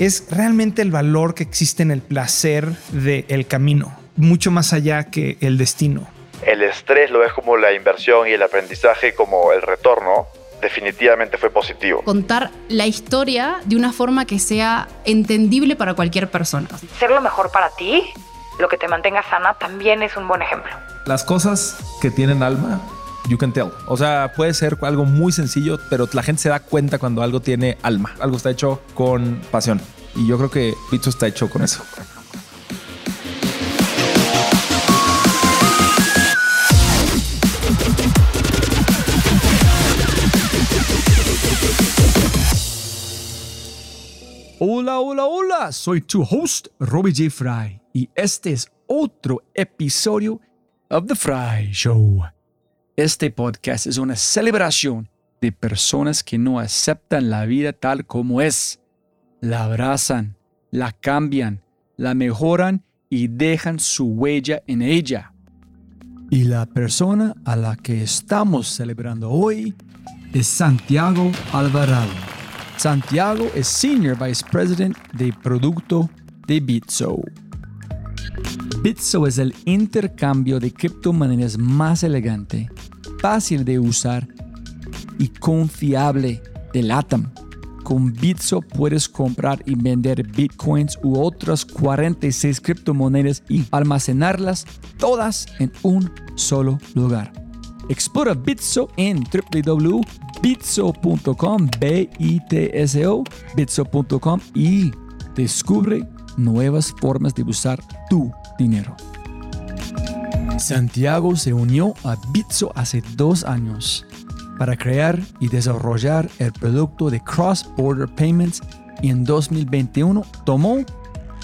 Es realmente el valor que existe en el placer del camino, mucho más allá que el destino. El estrés lo ves como la inversión y el aprendizaje como el retorno. Definitivamente fue positivo. Contar la historia de una forma que sea entendible para cualquier persona. Ser lo mejor para ti, lo que te mantenga sana, también es un buen ejemplo. Las cosas que tienen alma you can tell. O sea, puede ser algo muy sencillo, pero la gente se da cuenta cuando algo tiene alma. Algo está hecho con pasión. Y yo creo que Pizzo está hecho con eso. Hola, hola, hola. Soy tu host, Robbie J. Fry. Y este es otro episodio of The Fry Show. Este podcast es una celebración de personas que no aceptan la vida tal como es. La abrazan, la cambian, la mejoran y dejan su huella en ella. Y la persona a la que estamos celebrando hoy es Santiago Alvarado. Santiago es Senior Vice President de Producto de Bitso. Bitso es el intercambio de criptomonedas más elegante, fácil de usar y confiable del Atom. Con Bitso puedes comprar y vender bitcoins u otras 46 criptomonedas y almacenarlas todas en un solo lugar. Explora Bitso en www.bitso.com, b i t s o bitso.com y descubre nuevas formas de usar tu dinero. Santiago se unió a Bitso hace dos años para crear y desarrollar el producto de Cross Border Payments y en 2021 tomó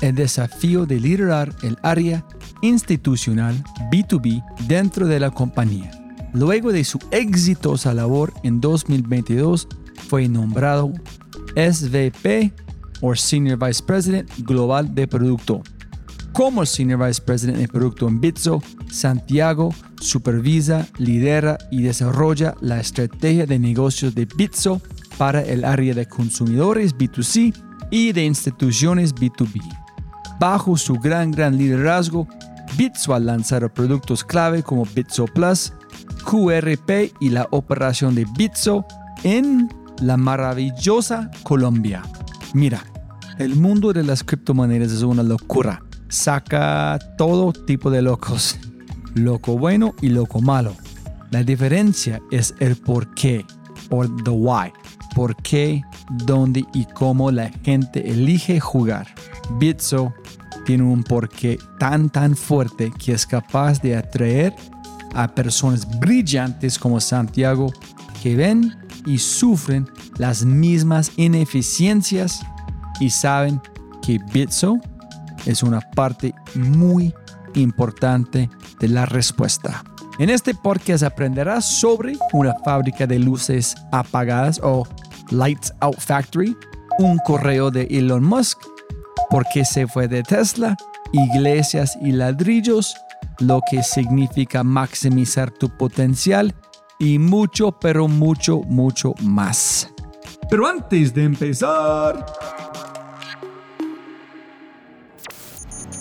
el desafío de liderar el área institucional B2B dentro de la compañía. Luego de su exitosa labor en 2022, fue nombrado SVP o Senior Vice President Global de Producto. Como Senior Vice President de Producto en Bitso, Santiago supervisa, lidera y desarrolla la estrategia de negocios de Bitso para el área de consumidores B2C y de instituciones B2B. Bajo su gran, gran liderazgo, Bitso ha lanzado productos clave como Bitso Plus, QRP y la operación de Bitso en la maravillosa Colombia. Mira, el mundo de las criptomonedas es una locura. Saca todo tipo de locos, loco bueno y loco malo. La diferencia es el por qué o the why. Por qué, dónde y cómo la gente elige jugar. Bitso tiene un porqué tan tan fuerte que es capaz de atraer a personas brillantes como Santiago que ven y sufren las mismas ineficiencias y saben que Bitso es una parte muy importante de la respuesta. En este podcast aprenderás sobre una fábrica de luces apagadas o Lights Out Factory, un correo de Elon Musk, por qué se fue de Tesla, iglesias y ladrillos, lo que significa maximizar tu potencial y mucho, pero mucho, mucho más. Pero antes de empezar...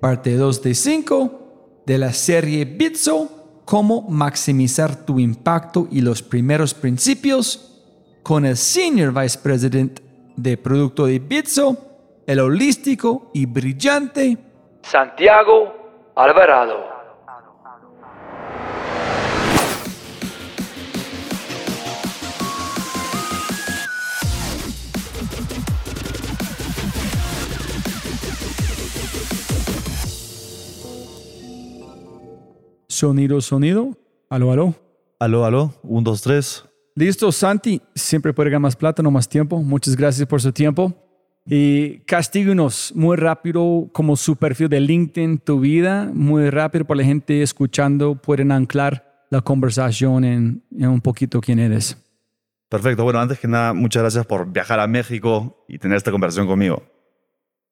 parte 2 de 5 de la serie Bitso, cómo maximizar tu impacto y los primeros principios, con el Senior Vice President de Producto de Bitso, el holístico y brillante Santiago Alvarado. Sonido, sonido. Aló, aló. Aló, aló. Un, dos, tres. Listo, Santi. Siempre puede ganar más plata, no más tiempo. Muchas gracias por su tiempo. Y castíguenos muy rápido como su perfil de LinkedIn, tu vida, muy rápido para la gente escuchando, pueden anclar la conversación en, en un poquito quién eres. Perfecto. Bueno, antes que nada, muchas gracias por viajar a México y tener esta conversación conmigo.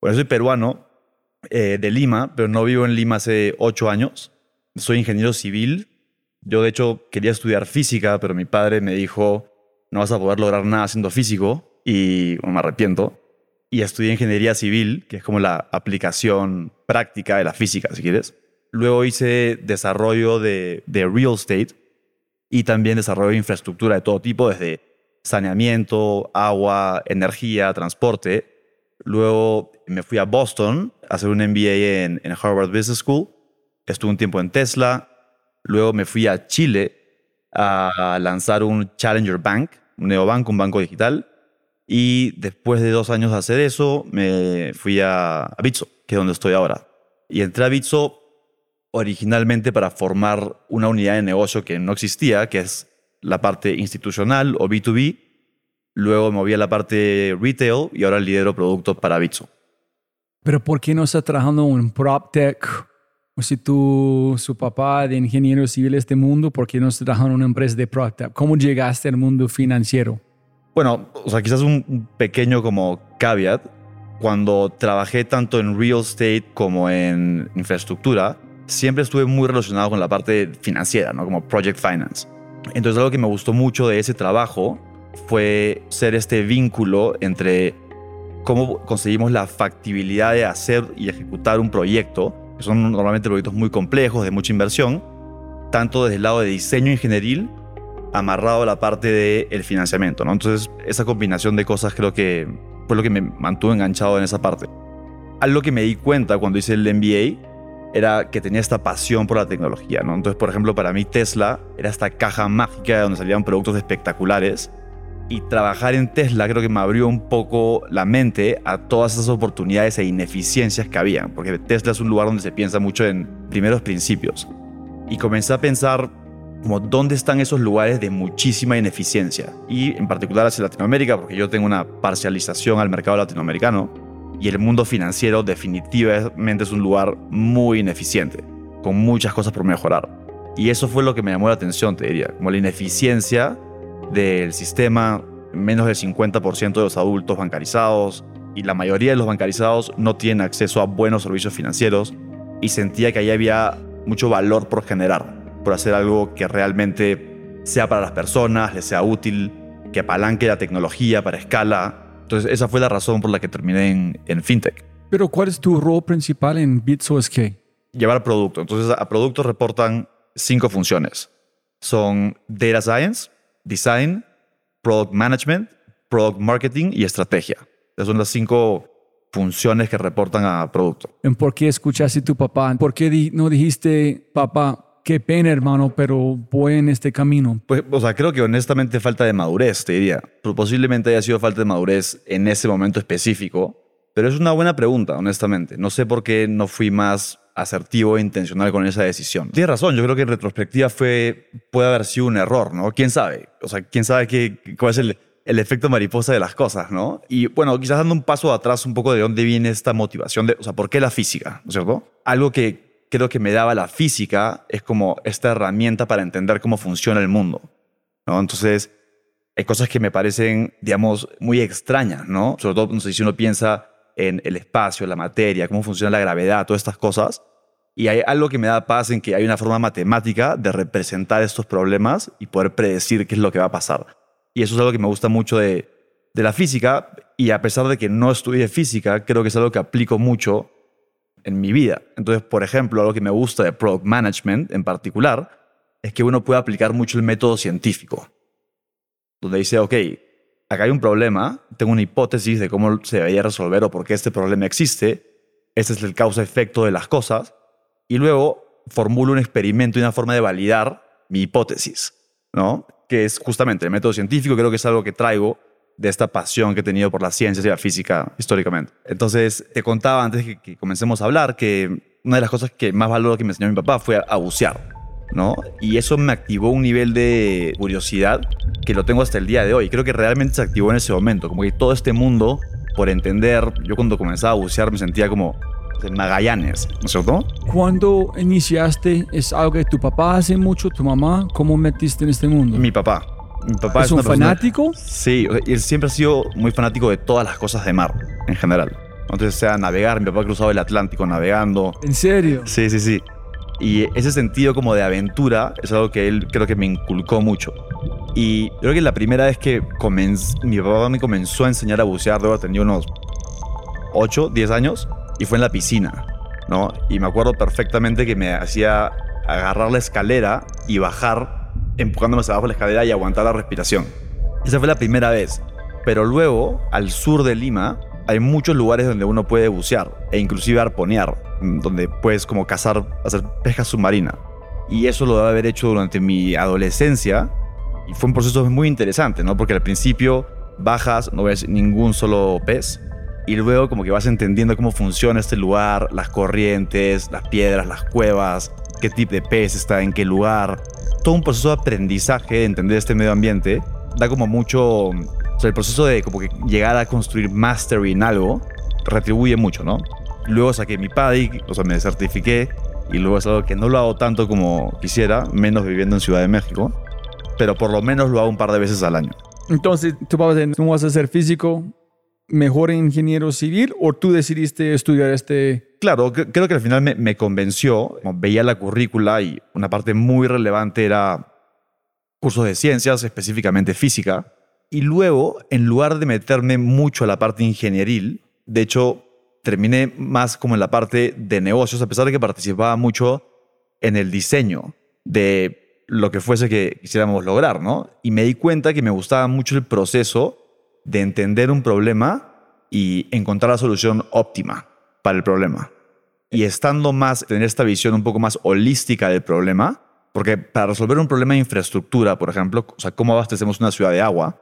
Bueno, soy peruano eh, de Lima, pero no vivo en Lima hace ocho años. Soy ingeniero civil. Yo, de hecho, quería estudiar física, pero mi padre me dijo, no vas a poder lograr nada siendo físico, y me arrepiento. Y estudié ingeniería civil, que es como la aplicación práctica de la física, si quieres. Luego hice desarrollo de, real estate y también desarrollo de infraestructura de todo tipo, desde saneamiento, agua, energía, transporte. Luego me fui a Boston a hacer un MBA en, Harvard Business School. Estuve un tiempo en Tesla. Luego me fui a Chile a lanzar un Challenger Bank, un neobanco, un banco digital. Y después de dos años de hacer eso, me fui a, a Bitso, que es donde estoy ahora. Y entré a Bitso originalmente para formar una unidad de negocio que no existía, que es la parte institucional o B2B. Luego me moví a la parte retail y ahora lidero productos para Bitso. Pero ¿por qué no está trabajando en PropTech? O si tú, su papá de ingeniero civil este mundo, ¿por qué no está trabajando en una empresa de PropTech? ¿Cómo llegaste al mundo financiero? Bueno, o sea, quizás un pequeño como caveat. Cuando trabajé tanto en real estate como en infraestructura, siempre estuve muy relacionado con la parte financiera, ¿no? Como project finance. Entonces algo que me gustó mucho de ese trabajo fue ser este vínculo entre cómo conseguimos la factibilidad de hacer y ejecutar un proyecto, que son normalmente proyectos muy complejos, de mucha inversión, tanto desde el lado de diseño ingenieril, amarrado a la parte del el financiamiento. ¿no? Entonces esa combinación de cosas creo que fue lo que me mantuvo enganchado en esa parte. Algo que me di cuenta cuando hice el MBA era que tenía esta pasión por la tecnología, ¿no? Entonces, por ejemplo, para mí Tesla era esta caja mágica donde salían productos espectaculares y trabajar en Tesla creo que me abrió un poco la mente a todas esas oportunidades e ineficiencias que había, porque Tesla es un lugar donde se piensa mucho en primeros principios. Y comencé a pensar como dónde están esos lugares de muchísima ineficiencia, y en particular hacia Latinoamérica, porque yo tengo una parcialización al mercado latinoamericano y el mundo financiero definitivamente es un lugar muy ineficiente, con muchas cosas por mejorar. Y eso fue lo que me llamó la atención, te diría, como la ineficiencia del sistema, menos del 50% de los adultos bancarizados y la mayoría de los bancarizados no tienen acceso a buenos servicios financieros y sentía que ahí había mucho valor por generar, por hacer algo que realmente sea para las personas, les sea útil, que apalanque la tecnología para escala entonces, esa fue la razón por la que terminé en, FinTech. Pero, ¿cuál es tu rol principal en BitsoSK? Llevar producto. Entonces, a productos reportan cinco funciones. Son Data Science, Design, Product Management, Product Marketing y Estrategia. Esas son las cinco funciones que reportan a producto. ¿Por qué escuchaste a tu papá? ¿Por qué no dijiste, papá, qué pena, hermano, pero voy en este camino. Pues, o sea, creo que honestamente falta de madurez, te diría. Posiblemente haya sido falta de madurez en ese momento específico, pero es una buena pregunta, honestamente. No sé por qué no fui más asertivo e intencional con esa decisión. Tienes razón, yo creo que en retrospectiva fue, puede haber sido un error, ¿no? ¿Quién sabe? O sea, ¿quién sabe qué, cuál es el, el efecto mariposa de las cosas, ¿no? Y bueno, quizás dando un paso atrás un poco de dónde viene esta motivación, de, o sea, ¿por qué la física? ¿No es cierto? Algo que creo que me daba la física es como esta herramienta para entender cómo funciona el mundo. ¿no? Entonces, hay cosas que me parecen, digamos, muy extrañas, ¿no? Sobre todo, no sé, si uno piensa en el espacio, la materia, cómo funciona la gravedad, todas estas cosas. Y hay algo que me da paz en que hay una forma matemática de representar estos problemas y poder predecir qué es lo que va a pasar. Y eso es algo que me gusta mucho de, de la física. Y a pesar de que no estudié física, creo que es algo que aplico mucho en mi vida. Entonces, por ejemplo, algo que me gusta de Product Management en particular es que uno puede aplicar mucho el método científico, donde dice, ok, acá hay un problema, tengo una hipótesis de cómo se debería resolver o por qué este problema existe, este es el causa-efecto de las cosas, y luego formulo un experimento y una forma de validar mi hipótesis, ¿no? Que es justamente el método científico, creo que es algo que traigo de esta pasión que he tenido por las ciencias y la física históricamente. Entonces, te contaba antes que, que comencemos a hablar que una de las cosas que más valoro que me enseñó mi papá fue a, bucear. ¿No? Y eso me activó un nivel de curiosidad que lo tengo hasta el día de hoy. Creo que realmente se activó en ese momento, como que todo este mundo por entender, yo cuando comenzaba a bucear me sentía como en Magallanes, ¿no es cierto? Cuando iniciaste, ¿es algo que tu papá hace mucho, tu mamá? ¿Cómo metiste en este mundo? Mi papá. Mi papá ¿Es un persona- fanático? Sí, él siempre ha sido muy fanático de todas las cosas de mar, en general. Entonces, sea navegar, mi papá ha cruzado el Atlántico navegando. ¿En serio? Sí, sí, sí. Y ese sentido como de aventura es algo que él creo que me inculcó mucho. Y creo que la primera vez que mi papá me comenzó a enseñar a bucear, luego tenía unos 8, 10 años, y fue en la piscina, ¿no? Y me acuerdo perfectamente que me hacía agarrar la escalera y bajar empujándome hacia abajo la escalera y aguantar la respiración. Esa fue la primera vez. Pero luego, al sur de Lima, hay muchos lugares donde uno puede bucear e inclusive arponear, mm, donde puedes como cazar, hacer pesca submarina. Y eso lo debe haber hecho durante mi adolescencia y fue un proceso muy interesante, ¿no? Porque al principio bajas, no ves ningún solo pez y luego como que vas entendiendo cómo funciona este lugar, las corrientes, las piedras, las cuevas, qué tipo de pez está en qué lugar. Todo un proceso de aprendizaje de entender este medio ambiente da como mucho... Sea, el proceso de como que llegar a construir mastery en algo retribuye mucho, ¿no? Luego saqué mi PADI, o sea, me certifiqué y luego es algo que no lo hago tanto como quisiera, menos viviendo en Ciudad de México, pero por lo menos lo hago un par de veces al año. Entonces, ¿tú vas a ser físico, mejor ingeniero civil o tú decidiste estudiar este... Claro, cre- creo que al final me, me convenció, veía la currícula y una parte muy relevante era cursos de ciencias, específicamente física, y luego, en lugar de meterme mucho a la parte ingenieril, de hecho, terminé más como en la parte de negocios, a pesar de que participaba mucho en el diseño de lo que fuese que quisiéramos lograr, ¿no? Y me di cuenta que me gustaba mucho el proceso de entender un problema y encontrar la solución óptima para el problema. Y estando más, tener esta visión un poco más holística del problema, porque para resolver un problema de infraestructura, por ejemplo, o sea, cómo abastecemos una ciudad de agua,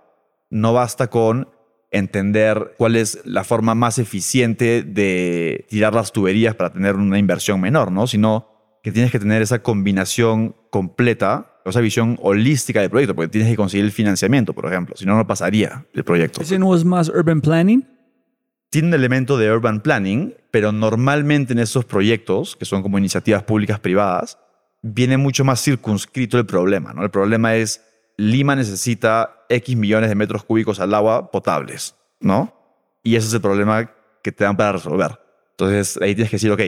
no basta con entender cuál es la forma más eficiente de tirar las tuberías para tener una inversión menor, ¿no? Sino que tienes que tener esa combinación completa, esa visión holística del proyecto, porque tienes que conseguir el financiamiento, por ejemplo, si no, no pasaría el proyecto. ¿Ese no es más urban planning? Tiene un elemento de urban planning, pero normalmente en esos proyectos, que son como iniciativas públicas privadas, viene mucho más circunscrito el problema, ¿no? El problema es Lima necesita X millones de metros cúbicos al agua potables, ¿no? Y ese es el problema que te dan para resolver. Entonces ahí tienes que decir, ok,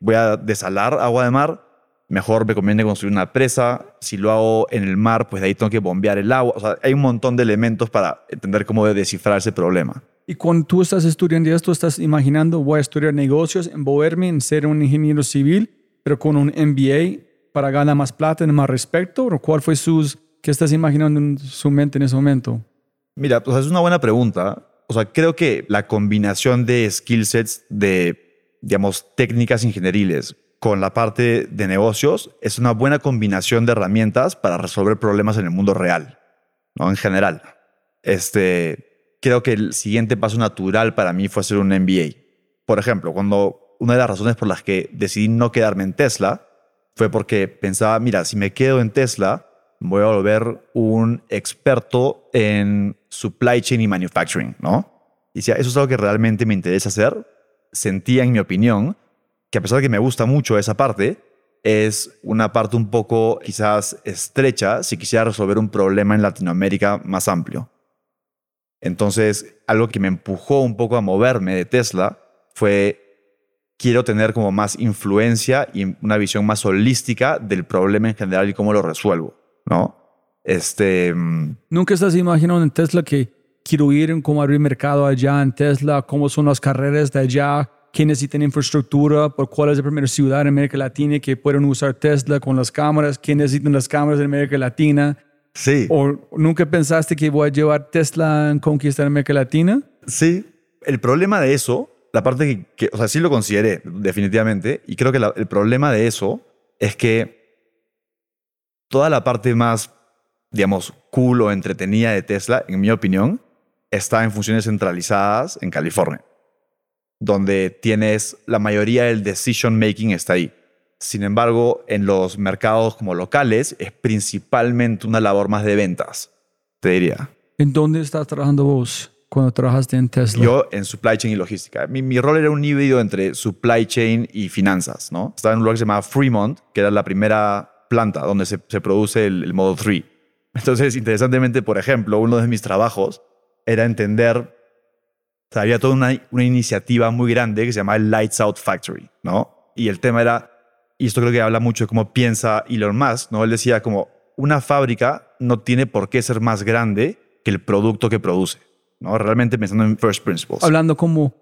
voy a desalar agua de mar, mejor me conviene construir una presa, si lo hago en el mar, pues de ahí tengo que bombear el agua, o sea, hay un montón de elementos para entender cómo descifrar ese problema. Y cuando tú estás estudiando esto, estás imaginando, voy a estudiar negocios, envolverme en ser un ingeniero civil, pero con un MBA para ganar más plata, tener más respeto? ¿O cuál fue sus... ¿Qué estás imaginando en su mente en ese momento? Mira, sea, es una buena pregunta. O sea, creo que la combinación de skill sets de, digamos, técnicas ingenieriles con la parte de negocios es una buena combinación de herramientas para resolver problemas en el mundo real, ¿no? En general. Este, creo que el siguiente paso natural para mí fue hacer un MBA. Por ejemplo, cuando una de las razones por las que decidí no quedarme en Tesla fue porque pensaba, mira, si me quedo en Tesla, voy a volver un experto en supply chain y manufacturing, ¿no? Y decía, eso es algo que realmente me interesa hacer. Sentía, en mi opinión, que a pesar de que me gusta mucho esa parte, es una parte un poco quizás estrecha si quisiera resolver un problema en Latinoamérica más amplio. Entonces, algo que me empujó un poco a moverme de Tesla fue quiero tener como más influencia y una visión más holística del problema en general y cómo lo resuelvo, ¿no? Este, mm, ¿Nunca estás imaginando en Tesla que quiero ir en cómo abrir mercado allá en Tesla, cómo son las carreras de allá, qué necesitan infraestructura, por cuál es la primera ciudad en América Latina que pueden usar Tesla con las cámaras, qué necesitan las cámaras en América Latina? sí, ¿O nunca pensaste que voy a llevar Tesla en conquistar América Latina? sí. El problema de eso, la parte que, que- o sea, sí lo consideré definitivamente, y creo que la- el problema de eso es que toda la parte más, digamos, cool o entretenida de Tesla, en mi opinión, está en funciones centralizadas en California, donde tienes la mayoría del decision making está ahí. Sin embargo, en los mercados como locales es principalmente una labor más de ventas, te diría. ¿En dónde estás trabajando vos cuando trabajaste en Tesla? Yo en supply chain y logística. Mi, mi rol era un híbrido entre supply chain y finanzas, ¿no? Estaba en un lugar que se llamaba Fremont, que era la primera planta donde se, produce el, el Model 3. Entonces, interesantemente, por ejemplo, uno de mis trabajos era entender, o había toda una, una iniciativa muy grande que se llamaba Lights Out Factory, ¿no? Y el tema era, y esto creo que habla mucho de cómo piensa Elon Musk, ¿no? Él decía como, una fábrica no tiene por qué ser más grande que el producto que produce, ¿no? Realmente pensando en first principles. Hablando como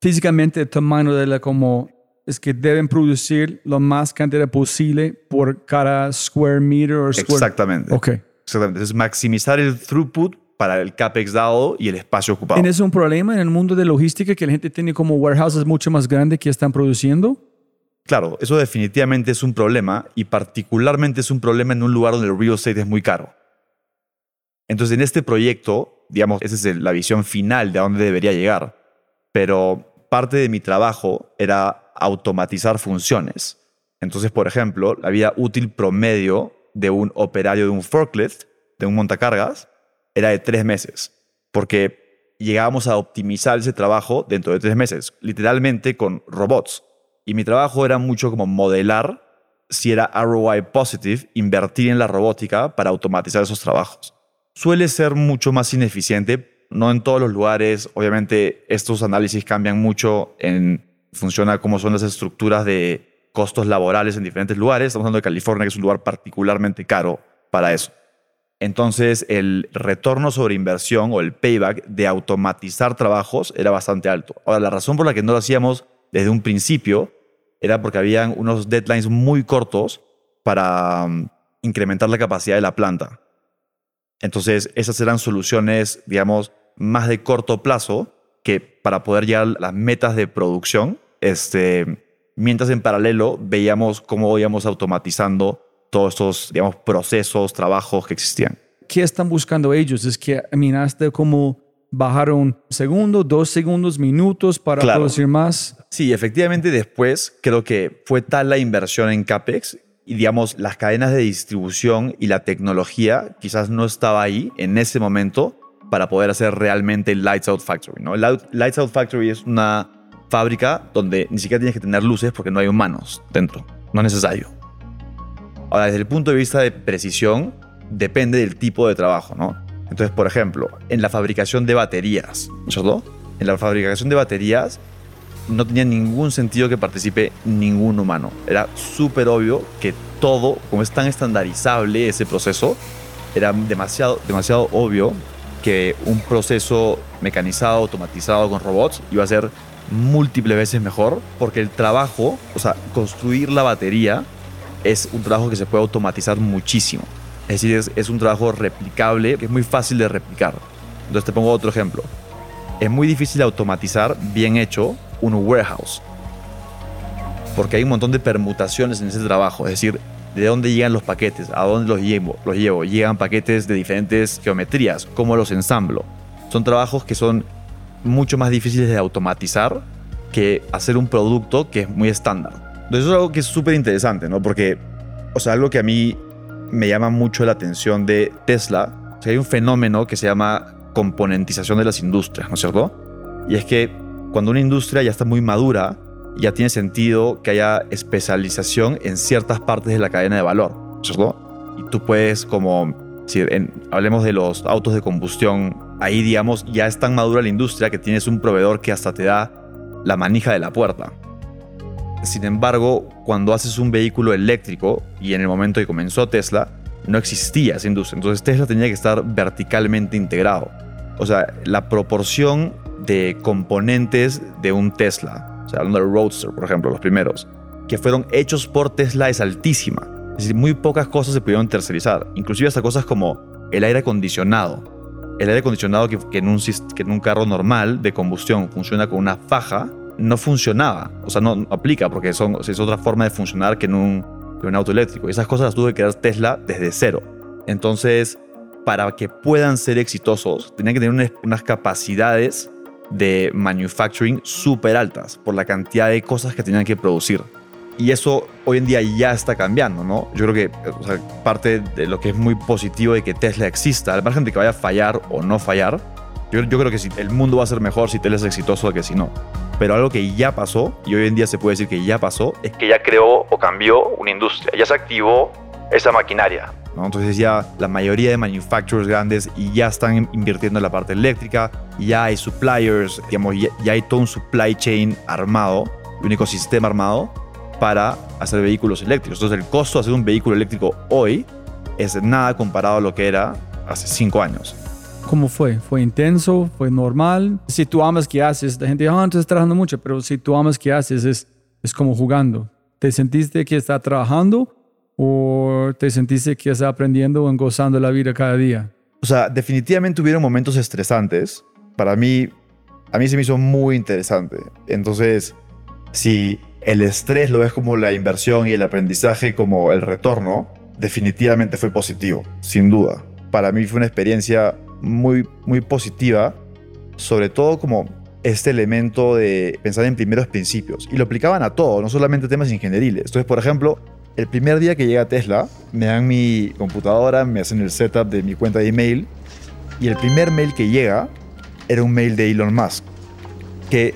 físicamente tamaño de la como es que deben producir lo más cantidad posible por cada square meter o square. Exactamente. Ok. Exactamente. Es maximizar el throughput para el capex dado y el espacio ocupado. ¿Tienes un problema en el mundo de logística que la gente tiene como warehouses mucho más grandes que están produciendo? Claro, eso definitivamente es un problema y particularmente es un problema en un lugar donde el real estate es muy caro. Entonces, en este proyecto, digamos, esa es la visión final de a dónde debería llegar. Pero parte de mi trabajo era automatizar funciones. Entonces, por ejemplo, la vida útil promedio de un operario de un forklift, de un montacargas, era de tres meses. Porque llegábamos a optimizar ese trabajo dentro de tres meses, literalmente con robots. Y mi trabajo era mucho como modelar si era ROI positive, invertir en la robótica para automatizar esos trabajos. Suele ser mucho más ineficiente, no en todos los lugares, obviamente estos análisis cambian mucho en función a cómo son las estructuras de costos laborales en diferentes lugares. Estamos hablando de California, que es un lugar particularmente caro para eso. Entonces, el retorno sobre inversión o el payback de automatizar trabajos era bastante alto. Ahora, la razón por la que no lo hacíamos desde un principio era porque habían unos deadlines muy cortos para um, incrementar la capacidad de la planta. Entonces, esas eran soluciones, digamos, más de corto plazo que para poder llegar a las metas de producción, este, mientras en paralelo veíamos cómo íbamos automatizando todos estos, digamos, procesos, trabajos que existían. ¿Qué están buscando ellos? Es que, I mean, hasta como bajaron segundo, dos segundos, minutos para Claro. producir más. Sí, efectivamente después creo que fue tal la inversión en CAPEX y digamos las cadenas de distribución y la tecnología quizás no estaba ahí en ese momento para poder hacer realmente el Lights Out Factory. ¿no? El Lights Out Factory es una fábrica donde ni siquiera tienes que tener luces porque no hay humanos dentro. No es necesario. Ahora, desde el punto de vista de precisión, depende del tipo de trabajo, ¿no? Entonces, por ejemplo, en la fabricación de baterías, ¿no es cierto? En la fabricación de baterías no tenía ningún sentido que participe ningún humano. Era súper obvio que todo, como es tan estandarizable ese proceso, era demasiado, demasiado obvio que un proceso mecanizado, automatizado con robots iba a ser múltiples veces mejor porque el trabajo, o sea, construir la batería es un trabajo que se puede automatizar muchísimo. Es decir, es, es un trabajo replicable, que es muy fácil de replicar. Entonces te pongo otro ejemplo. Es muy difícil automatizar bien hecho un warehouse. Porque hay un montón de permutaciones en ese trabajo. Es decir, de dónde llegan los paquetes, a dónde los llevo. Los llevo. Llegan paquetes de diferentes geometrías, cómo los ensamblo. Son trabajos que son mucho más difíciles de automatizar que hacer un producto que es muy estándar. Entonces eso es algo que es súper interesante, ¿no? Porque, o sea, algo que a mí me llama mucho la atención de Tesla, o sea, hay un fenómeno que se llama componentización de las industrias, ¿no es cierto? Y es que cuando una industria ya está muy madura, ya tiene sentido que haya especialización en ciertas partes de la cadena de valor, ¿no es cierto? Y tú puedes como, si en- hablemos de los autos de combustión, ahí digamos ya es tan madura la industria que tienes un proveedor que hasta te da la manija de la puerta. Sin embargo, cuando haces un vehículo eléctrico, y en el momento que comenzó Tesla, no existía esa industria. Entonces Tesla tenía que estar verticalmente integrado. O sea, la proporción de componentes de un Tesla, o sea, hablando del Roadster, por ejemplo, los primeros, que fueron hechos por Tesla es altísima. Es decir, muy pocas cosas se pudieron tercerizar. Inclusive hasta cosas como el aire acondicionado. El aire acondicionado que, en un, carro normal de combustión funciona con una faja, no funcionaba. O sea, no, no aplica porque son, es otra forma de funcionar que en un, que auto eléctrico. Y esas cosas las tuvo que crear Tesla desde cero. Entonces, para que puedan ser exitosos, tenían que tener unas, unas capacidades de manufacturing súper altas por la cantidad de cosas que tenían que producir. Y eso hoy en día ya está cambiando, ¿no? Yo creo que o sea, parte de lo que es muy positivo de que Tesla exista, al margen de que vaya a fallar o no fallar, yo, yo creo que si el mundo va a ser mejor si Tesla es exitoso que si no. Pero algo que ya pasó, y hoy en día se puede decir que ya pasó, es Que ya creó o cambió una industria, ya se activó esa maquinaria. ¿no? Entonces ya la mayoría de manufacturers grandes ya están invirtiendo en la parte eléctrica, ya hay suppliers, digamos, ya, ya hay todo un supply chain armado, un ecosistema armado para hacer vehículos eléctricos. Entonces el costo de hacer un vehículo eléctrico hoy es nada comparado a lo que era hace cinco años. ¿Cómo fue? ¿Fue intenso? ¿Fue normal? Si tú amas que haces, la gente dice, ah, tú estás trabajando mucho, pero si tú amas que haces, es, es como jugando. ¿Te sentiste que estás trabajando o te sentiste que estás aprendiendo o gozando la vida cada día? O sea, definitivamente hubieron momentos estresantes. Para mí, a mí se me hizo muy interesante. Entonces, si el estrés lo ves como la inversión y el aprendizaje como el retorno, definitivamente fue positivo, sin duda. Para mí fue una experiencia muy, muy positiva, sobre todo como este elemento de pensar en primeros principios. Y lo aplicaban a todo, no solamente temas ingenieriles. Entonces, por ejemplo, el primer día que llega a Tesla, me dan mi computadora, me hacen el setup de mi cuenta de email, y el primer mail que llega era un mail de Elon Musk, que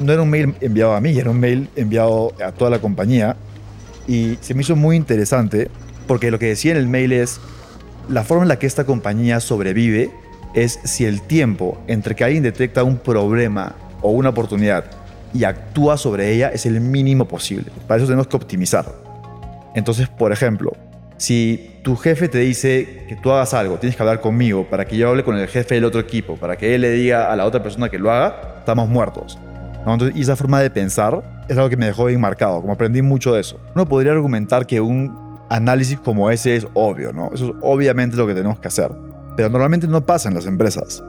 no era un mail enviado a mí, era un mail enviado a toda la compañía, y se me hizo muy interesante, porque lo que decía en el mail es, la forma en la que esta compañía sobrevive es si el tiempo entre que alguien detecta un problema o una oportunidad y actúa sobre ella es el mínimo posible. Para eso tenemos que optimizar. Entonces, por ejemplo, si tu jefe te dice que tú hagas algo, tienes que hablar conmigo para que yo hable con el jefe del otro equipo, para que él le diga a la otra persona que lo haga, estamos muertos. ¿No? Entonces, y esa forma de pensar es algo que me dejó bien marcado, como aprendí mucho de eso. Uno podría argumentar que un análisis como ese es obvio, ¿no? Eso es obviamente lo que tenemos que hacer. Pero normalmente no pasa en las empresas.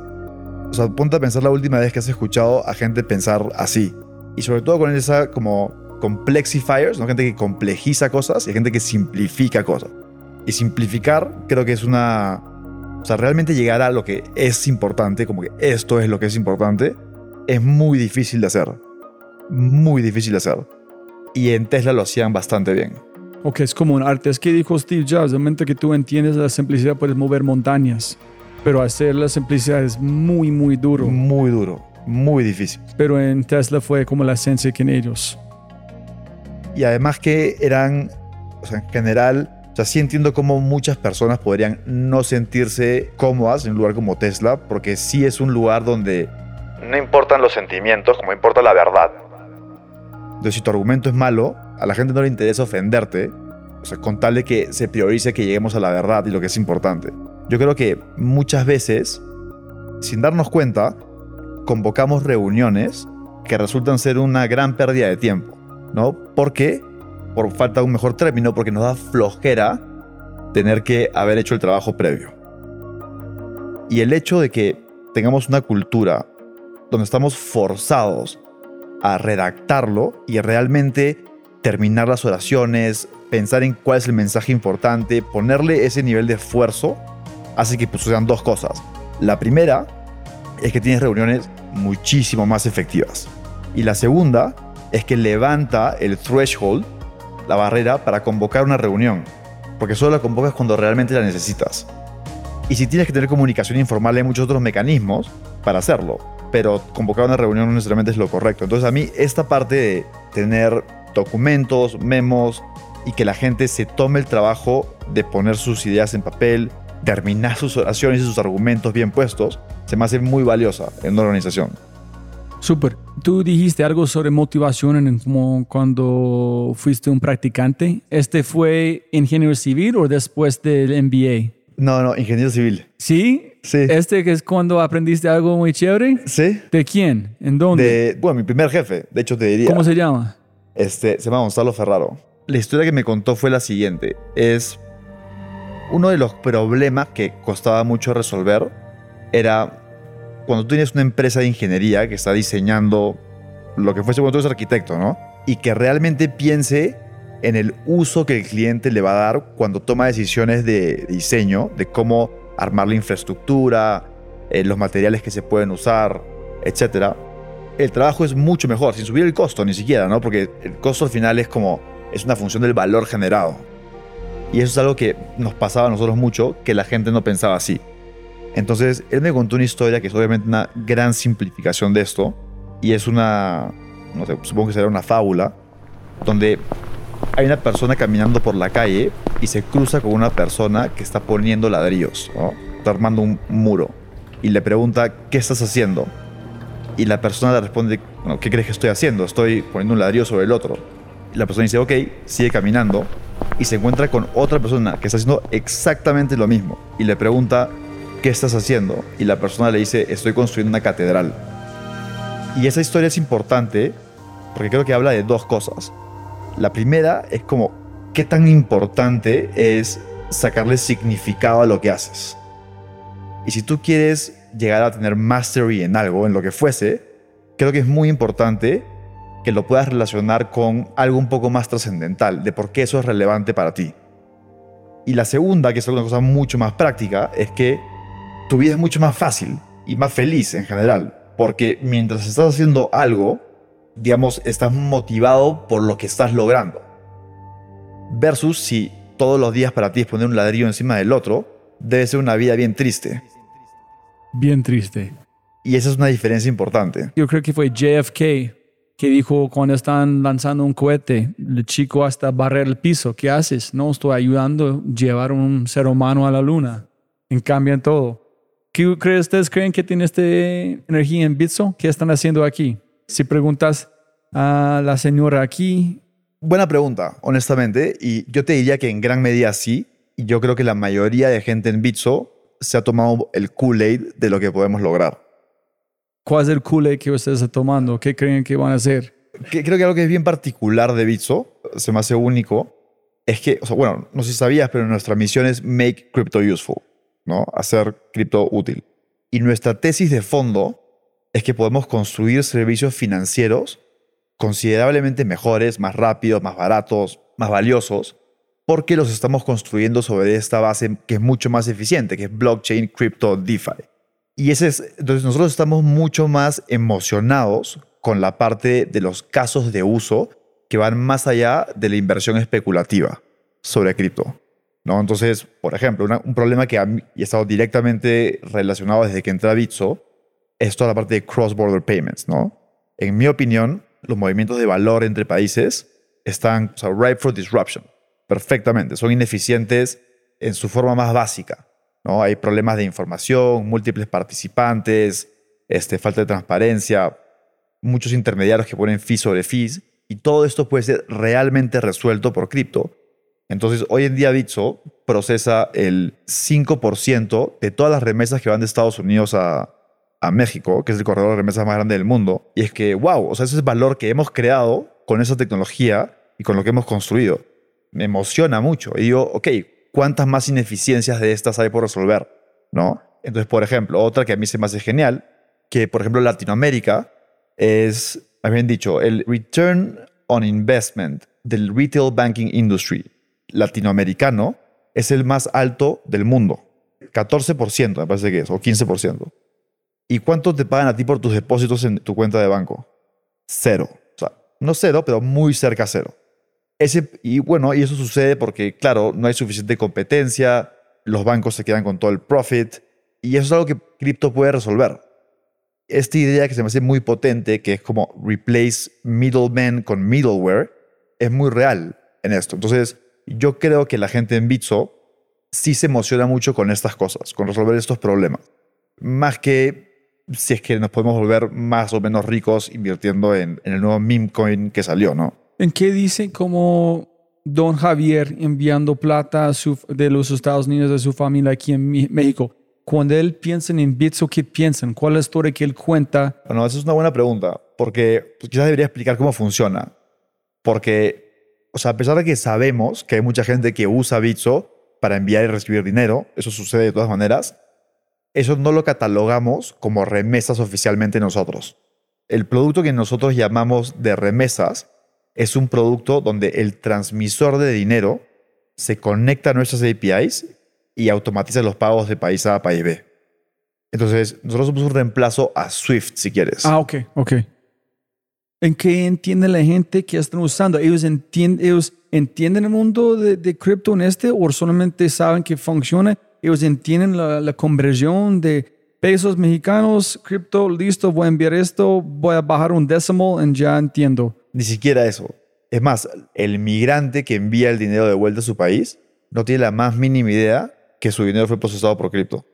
O sea, ponte a pensar la última vez que has escuchado a gente pensar así. Y sobre todo con esa como complexifiers, ¿no? gente que complejiza cosas y gente que simplifica cosas. Y simplificar creo que es una... O sea, realmente llegar a lo que es importante, como que esto es lo que es importante, es muy difícil de hacer. Muy difícil de hacer. Y en Tesla lo hacían bastante bien. Ok, es como un arte. Es que dijo Steve Jobs, momento que tú entiendes la simplicidad puedes mover montañas, pero hacer la simplicidad es muy, muy duro. Muy duro, muy difícil. Pero en Tesla fue como la esencia que en ellos. Y además que eran, o sea, en general, o sea, sí entiendo cómo muchas personas podrían no sentirse cómodas en un lugar como Tesla, porque sí es un lugar donde No importan los sentimientos como importa la verdad. Entonces, si tu argumento es malo, a la gente no le interesa ofenderte, o sea, con tal de que se priorice que lleguemos a la verdad y lo que es importante. Yo creo que muchas veces, sin darnos cuenta, convocamos reuniones que resultan ser una gran pérdida de tiempo, ¿no? ¿Por qué? Por falta de un mejor término, porque nos da flojera tener que haber hecho el trabajo previo. Y el hecho de que tengamos una cultura donde estamos forzados a redactarlo y realmente terminar las oraciones, pensar en cuál es el mensaje importante, ponerle ese nivel de esfuerzo, hace que pues, sucedan dos cosas. La primera es que tienes reuniones muchísimo más efectivas. Y la segunda es que levanta el threshold, la barrera, para convocar una reunión. Porque solo la convocas cuando realmente la necesitas. Y si tienes que tener comunicación informal, hay muchos otros mecanismos para hacerlo. Pero convocar una reunión no necesariamente es lo correcto. Entonces a mí esta parte de tener documentos, memos y que la gente se tome el trabajo de poner sus ideas en papel, terminar sus oraciones y sus argumentos bien puestos, se me hace muy valiosa en una organización. Súper. Tú dijiste algo sobre motivación en como cuando fuiste un practicante. ¿Este fue ingeniero civil o después del MBA? No, no, ingeniero civil. ¿Sí? Sí. ¿Este que es cuando aprendiste algo muy chévere? ¿Sí? ¿De quién? ¿En dónde? De, bueno, mi primer jefe, de hecho te diría. ¿Cómo se llama? Este, se llama Gonzalo Ferraro. La historia que me contó fue la siguiente. Es uno de los problemas que costaba mucho resolver era cuando tú tienes una empresa de ingeniería que está diseñando lo que fuese cuando tú eres arquitecto, ¿no? Y que realmente piense en el uso que el cliente le va a dar cuando toma decisiones de diseño, de cómo armar la infraestructura, eh, los materiales que se pueden usar, etc. El trabajo es mucho mejor, sin subir el costo ni siquiera, ¿no? Porque el costo al final es como es una función del valor generado. Y eso es algo que nos pasaba a nosotros mucho, que la gente no pensaba así. Entonces, él me contó una historia que es obviamente una gran simplificación de esto, y es una, no sé, supongo que será una fábula, donde hay una persona caminando por la calle y se cruza con una persona que está poniendo ladrillos, está armando un muro, y le pregunta, ¿qué estás haciendo? Y la persona le responde, bueno, ¿qué crees que estoy haciendo? Estoy poniendo un ladrillo sobre el otro. Y la persona dice, ok, sigue caminando. Y se encuentra con otra persona que está haciendo exactamente lo mismo. Y le pregunta, ¿qué estás haciendo? Y la persona le dice, estoy construyendo una catedral. Y esa historia es importante porque creo que habla de dos cosas. La primera es como, ¿qué tan importante es sacarle significado a lo que haces? Y si tú quieres llegar a tener mastery en algo, en lo que fuese, creo que es muy importante que lo puedas relacionar con algo un poco más trascendental, de por qué eso es relevante para ti. Y la segunda, que es una cosa mucho más práctica, es que tu vida es mucho más fácil y más feliz en general, porque mientras estás haciendo algo, digamos, estás motivado por lo que estás logrando. Versus si todos los días para ti es poner un ladrillo encima del otro, debe ser una vida bien triste. Bien triste. Y esa es una diferencia importante. Yo creo que fue JFK que dijo cuando están lanzando un cohete, el chico hasta barrer el piso, ¿qué haces? No, estoy ayudando a llevar un ser humano a la luna. En cambio en todo. ¿Qué creen ustedes creen que tiene esta energía en Bitso? ¿Qué están haciendo aquí? Si preguntas a la señora aquí, Buena pregunta, honestamente. Y yo te diría que en gran medida sí. Y yo creo que la mayoría de gente en Bitso se ha tomado el Kool-Aid de lo que podemos lograr. ¿cuál es el Kool-Aid que ustedes están tomando? ¿Qué creen que van a hacer? Que creo que algo que es bien particular de Bitso, se me hace único, es que, o sea, bueno, no sé si sabías, pero nuestra misión es make crypto useful, ¿no? Hacer cripto útil. Y nuestra tesis de fondo es que podemos construir servicios financieros considerablemente mejores, más rápidos, más baratos, más valiosos, porque los estamos construyendo sobre esta base que es mucho más eficiente, que es blockchain, crypto, DeFi. Y ese es, entonces nosotros estamos mucho más emocionados con la parte de los casos de uso que van más allá de la inversión especulativa sobre cripto. ¿no? Entonces, por ejemplo, un problema que ha estado directamente relacionado desde que entré a Bitso es toda la parte de cross-border payments. ¿no? En mi opinión, los movimientos de valor entre países están ripe for disruption. Perfectamente. Son ineficientes en su forma más básica. ¿no? Hay problemas de información, múltiples participantes, este, falta de transparencia, muchos intermediarios que ponen fees sobre fees, y todo esto puede ser realmente resuelto por cripto. Entonces, hoy en día Bitso procesa el 5% de todas las remesas que van de Estados Unidos a, a México, que es el corredor de remesas más grande del mundo. Y es que, wow, o sea, ese es valor que hemos creado con esa tecnología y con lo que hemos construido. Me emociona mucho. Y digo, ok, ¿cuántas más ineficiencias de estas hay por resolver? ¿No? Entonces, por ejemplo, otra que a mí se me hace genial, que por ejemplo Latinoamérica es, habían dicho, el return on investment del retail banking industry latinoamericano es el más alto del mundo. 14% me parece que es, o 15%. ¿Y cuánto te pagan a ti por tus depósitos en tu cuenta de banco? Cero. O sea, no cero, pero muy cerca a cero. Ese, y bueno, y eso sucede porque, claro, no hay suficiente competencia, los bancos se quedan con todo el profit, y eso es algo que cripto puede resolver. Esta idea que se me hace muy potente, que es como replace middlemen con middleware, es muy real en esto. Entonces, yo creo que la gente en Bitso sí se emociona mucho con estas cosas, con resolver estos problemas. Más que si es que nos podemos volver más o menos ricos invirtiendo en, en el nuevo meme coin que salió, ¿no? ¿En qué dice como don Javier enviando plata a su- de los Estados Unidos a su familia aquí en México? Cuando él piensa en Bitso, ¿qué piensan? ¿Cuál es la historia que él cuenta? Bueno, esa es una buena pregunta, porque pues, quizás debería explicar cómo funciona. Porque, o sea, a pesar de que sabemos que hay mucha gente que usa Bitso para enviar y recibir dinero, eso sucede de todas maneras, eso no lo catalogamos como remesas oficialmente nosotros. El producto que nosotros llamamos de remesas es un producto donde el transmisor de dinero se conecta a nuestras APIs y automatiza los pagos de país A a país B. Entonces, nosotros somos un reemplazo a Swift, si quieres. Ah, ok, ok. ¿En qué entiende la gente que están usando? ¿Ellos entienden, entienden el mundo de, de cripto en este o solamente saben que funciona? ¿Ellos entienden la, la conversión de pesos mexicanos, cripto, listo, voy a enviar esto, voy a bajar un decimal y ya entiendo? Ni siquiera eso. Es más, el migrante que envía el dinero de vuelta a su país no tiene la más mínima idea que su dinero fue procesado por cripto.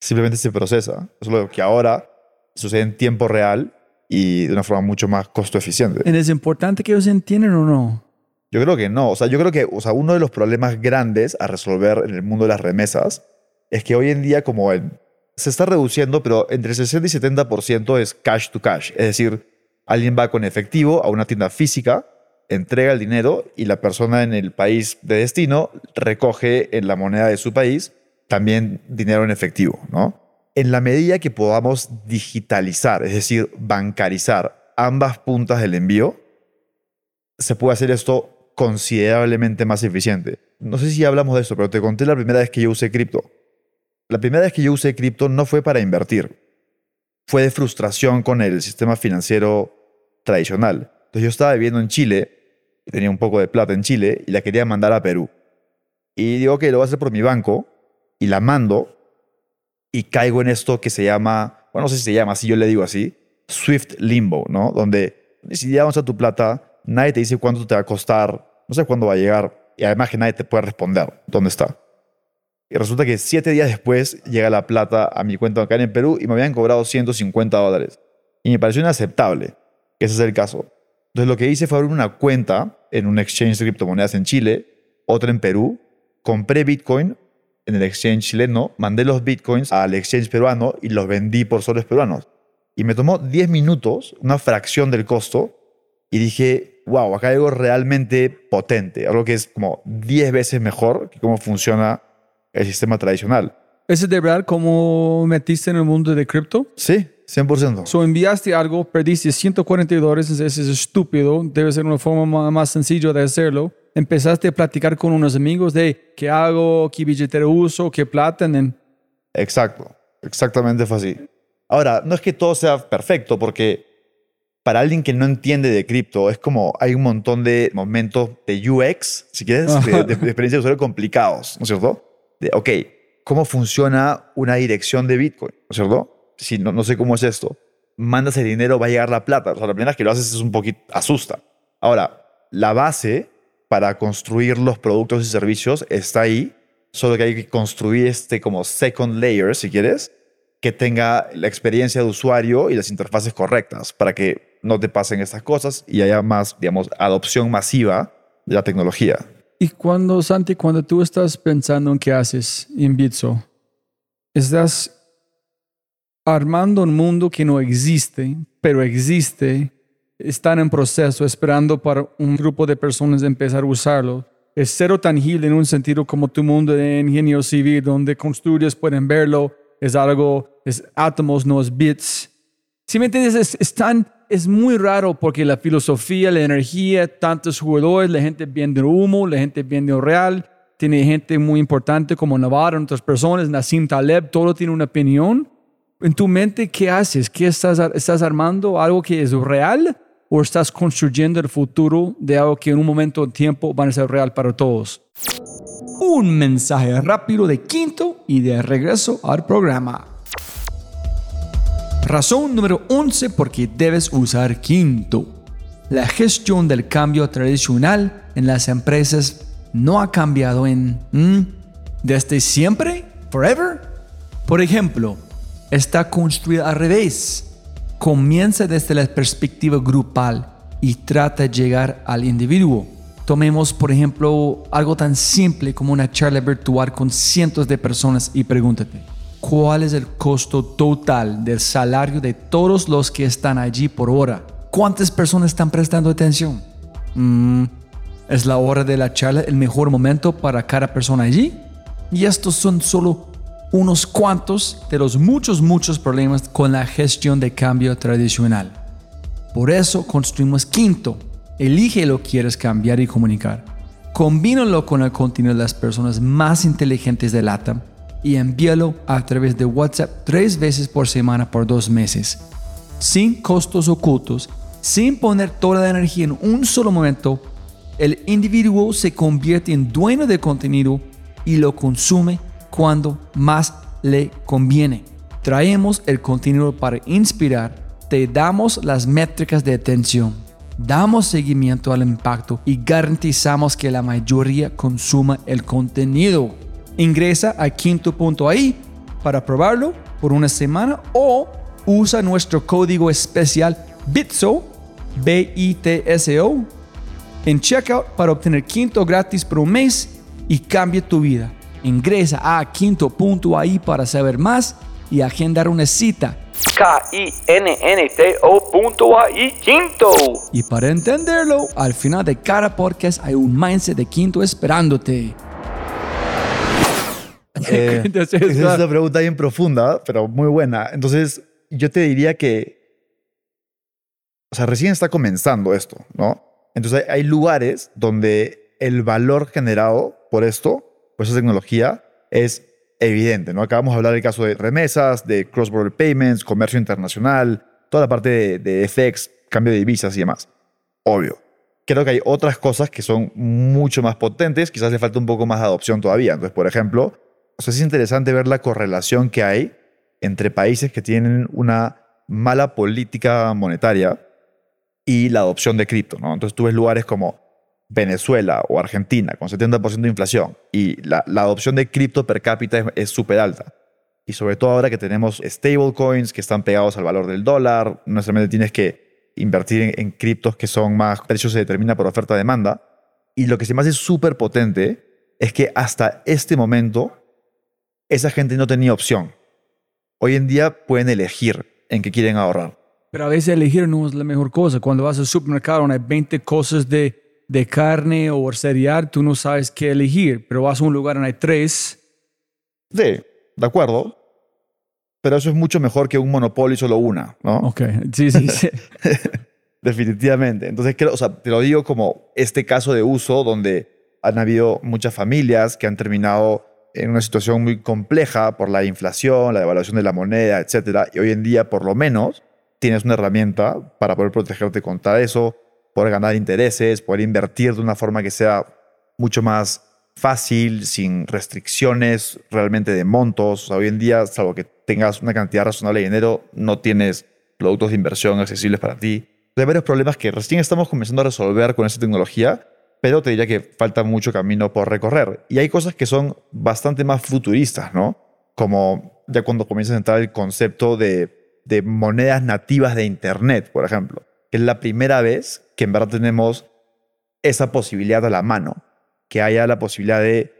Simplemente se procesa. Eso es lo que ahora sucede en tiempo real y de una forma mucho más costo eficiente. ¿Es importante que ellos entiendan o no? Yo creo que no. O sea, yo creo que o sea, uno de los problemas grandes a resolver en el mundo de las remesas es que hoy en día como el- se está reduciendo, pero entre 60 y 70% es cash to cash. Es decir, alguien va con efectivo a una tienda física, entrega el dinero y la persona en el país de destino recoge en la moneda de su país también dinero en efectivo, ¿no? En la medida que podamos digitalizar, es decir, bancarizar ambas puntas del envío, se puede hacer esto considerablemente más eficiente. No sé si hablamos de esto, pero te conté la primera vez que yo usé cripto. La primera vez que yo usé cripto no fue para invertir. Fue de frustración con el sistema financiero tradicional. Entonces yo estaba viviendo en Chile, tenía un poco de plata en Chile, y la quería mandar a Perú. Y digo que lo voy a hacer por mi banco, y la mando, y caigo en esto que se llama, bueno, no sé si se llama así, yo le digo así, Swift Limbo, ¿no? Donde si ya vamos a tu plata, nadie te dice cuánto te va a costar, no sé cuándo va a llegar, y además que nadie te puede responder dónde está. Y resulta que siete días después llega la plata a mi cuenta bancaria en Perú y me habían cobrado 150 dólares. Y me pareció inaceptable que ese es el caso. Entonces lo que hice fue abrir una cuenta en un exchange de criptomonedas en Chile, otra en Perú, compré Bitcoin en el exchange chileno, mandé los Bitcoins al exchange peruano y los vendí por soles peruanos. Y me tomó 10 minutos, una fracción del costo, y dije, wow, acá hay algo realmente potente, algo que es como 10 veces mejor que cómo funciona el sistema tradicional. ¿Es de verdad cómo metiste en el mundo de cripto? Sí, 100%. So enviaste algo, perdiste 140 dólares, eso es estúpido, debe ser una forma ma- más sencilla de hacerlo. Empezaste a platicar con unos amigos de qué hago, qué billetera uso, qué plata, en- Exacto, exactamente fue así. Ahora, no es que todo sea perfecto, porque para alguien que no entiende de cripto, es como hay un montón de momentos de UX, si quieres, de, de- de experiencia de usuario complicados, ¿no es cierto? De, ok, ¿cómo funciona una dirección de Bitcoin? ¿No es cierto? Si no, no sé cómo es esto. Mandas el dinero, va a llegar la plata. O sea, la primera vez que lo haces es un poquito, asusta. Ahora, la base para construir los productos y servicios está ahí, solo que hay que construir este como second layer, si quieres, que tenga la experiencia de usuario y las interfaces correctas para que no te pasen estas cosas y haya más, digamos, adopción masiva de la tecnología. Y cuando, Santi, cuando tú estás pensando en qué haces en Bitso, estás armando un mundo que no existe, pero existe, están en proceso, esperando para un grupo de personas empezar a usarlo. Es cero tangible en un sentido como tu mundo de ingenio civil, donde construyes, pueden verlo, es algo, es átomos, no es bits. Si me entiendes, es, es es muy raro porque la filosofía, la energía, tantos jugadores, la gente vende humo, la gente vende real, tiene gente muy importante como Navarro, otras personas, Nassim Taleb, todo tiene una opinión. En tu mente, ¿qué haces? ¿Qué estás, estás armando? ¿Algo que es real? ¿O estás construyendo el futuro de algo que en un momento de tiempo van a ser real para todos? Un mensaje rápido de quinto y de regreso al programa. Razón número 11 por qué debes usar Quinto. La gestión del cambio tradicional en las empresas no ha cambiado en... ¿mm? ¿Desde siempre? ¿Forever? Por ejemplo, está construida al revés. Comienza desde la perspectiva grupal y trata de llegar al individuo. Tomemos, por ejemplo, algo tan simple como una charla virtual con cientos de personas y pregúntate, ¿cuál es el costo total del salario de todos los que están allí por hora? ¿Cuántas personas están prestando atención? Mm, ¿Es la hora de la charla el mejor momento para cada persona allí? Y estos son solo unos cuantos de los muchos, muchos problemas con la gestión de cambio tradicional. Por eso construimos Quinto. Elige lo que quieres cambiar y comunicar. Combínalo con el contenido de las personas más inteligentes de LATAM y envíalo a través de WhatsApp tres veces por semana por dos meses. sin costos ocultos, sin poner toda la energía en un solo momento, el individuo se convierte en dueño del contenido y lo consume cuando más le conviene. Traemos el contenido para inspirar, te damos las métricas de atención, damos seguimiento al impacto y garantizamos que la mayoría consuma el contenido. Ingresa a quinto.ai para probarlo por una semana o usa nuestro código especial BITSO, B-I-T-S-O, en checkout para obtener quinto gratis por un mes y cambie tu vida. Ingresa a quinto.ai para saber más y agendar una cita. K-I-N-N-T-O.ai Quinto. Y para entenderlo, al final de cada podcast hay un mindset de quinto esperándote. Eh, esa es una pregunta bien profunda, pero muy buena. Entonces, yo te diría que, o sea, recién está comenzando esto, ¿no? Entonces, hay lugares donde el valor generado por esto, por esa tecnología, es evidente, ¿no? Acabamos de hablar del caso de remesas, de cross-border payments, comercio internacional, toda la parte de, de FX, cambio de divisas y demás. Obvio. Creo que hay otras cosas que son mucho más potentes, quizás le falta un poco más de adopción todavía. Entonces, por ejemplo, o sea, es interesante ver la correlación que hay entre países que tienen una mala política monetaria y la adopción de cripto, ¿no? Entonces tú ves lugares como Venezuela o Argentina con 70% de inflación y la, adopción de cripto per cápita es súper alta. Y sobre todo ahora que tenemos stablecoins que están pegados al valor del dólar, no necesariamente tienes que invertir en, en criptos que son más, precio se determina por oferta-demanda. Y lo que se me hace súper potente es que hasta este momento esa gente no tenía opción. Hoy en día pueden elegir en qué quieren ahorrar. Pero a veces elegir no es la mejor cosa. Cuando vas al supermercado hay 20 cosas de, de carne o cereal, tú no sabes qué elegir. Pero vas a un lugar donde hay tres. Sí, de acuerdo. Pero eso es mucho mejor que un monopolio solo una, ¿no? Ok, sí, sí, sí. Definitivamente. Entonces, creo, o sea, te lo digo como este caso de uso donde han habido muchas familias que han terminado en una situación muy compleja por la inflación, la devaluación de la moneda, etc. Y hoy en día, por lo menos, tienes una herramienta para poder protegerte contra eso, poder ganar intereses, poder invertir de una forma que sea mucho más fácil, sin restricciones realmente de montos. hoy en día, salvo que tengas una cantidad razonable de dinero, no tienes productos de inversión accesibles para ti. Hay varios problemas que recién estamos comenzando a resolver con esta tecnología pero te diría que falta mucho camino por recorrer. Y hay cosas que son bastante más futuristas, ¿no? Como ya cuando comienzas a entrar el concepto de, de monedas nativas de Internet, por ejemplo, es la primera vez que en verdad tenemos esa posibilidad a la mano, que haya la posibilidad de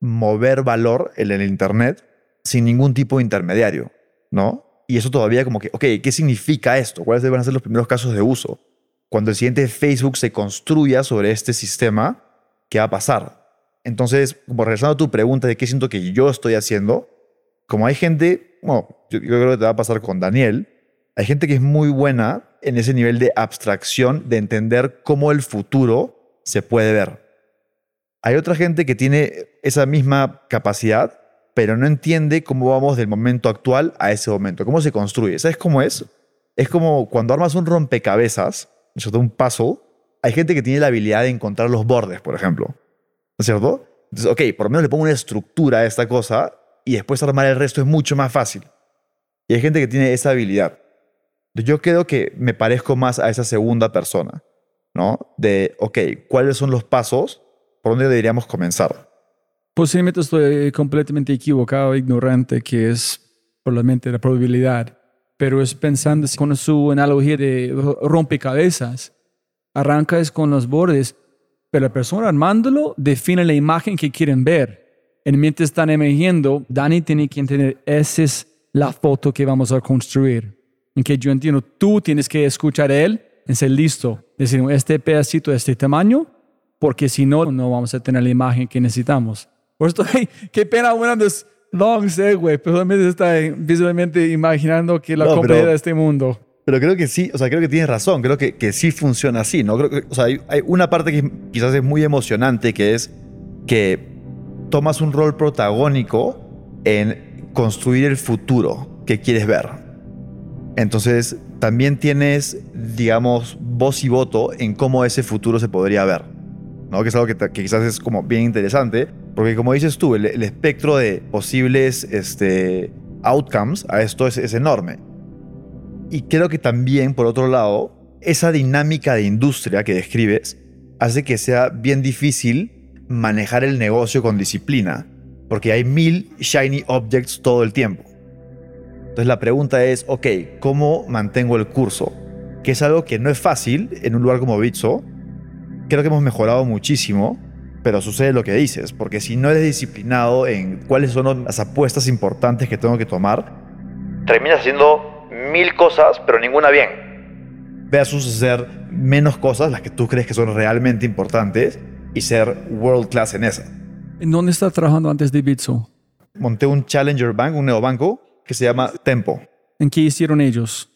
mover valor en el Internet sin ningún tipo de intermediario, ¿no? Y eso todavía como que, ok, ¿qué significa esto? ¿Cuáles van a ser los primeros casos de uso? cuando el siguiente Facebook se construya sobre este sistema, ¿qué va a pasar? Entonces, como regresando a tu pregunta de qué siento que yo estoy haciendo, como hay gente, bueno, yo, creo que te va a pasar con Daniel, hay gente que es muy buena en ese nivel de abstracción, de entender cómo el futuro se puede ver. Hay otra gente que tiene esa misma capacidad, pero no entiende cómo vamos del momento actual a ese momento, cómo se construye. ¿Sabes cómo es? Es como cuando armas un rompecabezas ¿no un puzzle, hay gente que tiene la habilidad de encontrar los bordes, por ejemplo. ¿No es cierto? Entonces, ok, por lo menos le pongo una estructura a esta cosa y después armar el resto es mucho más fácil. Y hay gente que tiene esa habilidad. Yo creo que me parezco más a esa segunda persona, ¿no? De, ok, ¿cuáles son los pasos? ¿Por dónde deberíamos comenzar? Posiblemente estoy completamente equivocado, ignorante, que es probablemente la probabilidad pero es pensando con su analogía de rompecabezas. Arranca es con los bordes, pero la persona armándolo define la imagen que quieren ver. En mientras están emergiendo, Dani tiene que entender, esa es la foto que vamos a construir. En que yo entiendo, tú tienes que escuchar a él y ser listo. Decir, este pedacito de este tamaño, porque si no, no vamos a tener la imagen que necesitamos. Por esto, qué pena, bueno, long segue, pero solamente está visualmente imaginando que la no, de este mundo. Pero creo que sí, o sea, creo que tienes razón, creo que, que sí funciona así, ¿no? Creo que, o sea, hay, hay, una parte que quizás es muy emocionante, que es que tomas un rol protagónico en construir el futuro que quieres ver. Entonces, también tienes, digamos, voz y voto en cómo ese futuro se podría ver. ¿no? Que es algo que, quizás es como bien interesante, porque como dices tú, el, espectro de posibles este, outcomes a esto es, es enorme. Y creo que también, por otro lado, esa dinámica de industria que describes hace que sea bien difícil manejar el negocio con disciplina, porque hay mil shiny objects todo el tiempo. Entonces la pregunta es, ok, ¿cómo mantengo el curso? Que es algo que no es fácil en un lugar como Bitso. Creo que hemos mejorado muchísimo, pero sucede lo que dices, porque si no eres disciplinado en cuáles son las apuestas importantes que tengo que tomar, Terminas haciendo mil cosas, pero ninguna bien. versus hacer menos cosas, las que tú crees que son realmente importantes, y ser world class en esa. ¿En dónde estás trabajando antes de Bitso? Monté un Challenger Bank, un neobanco, que se llama Tempo. ¿En qué hicieron ellos?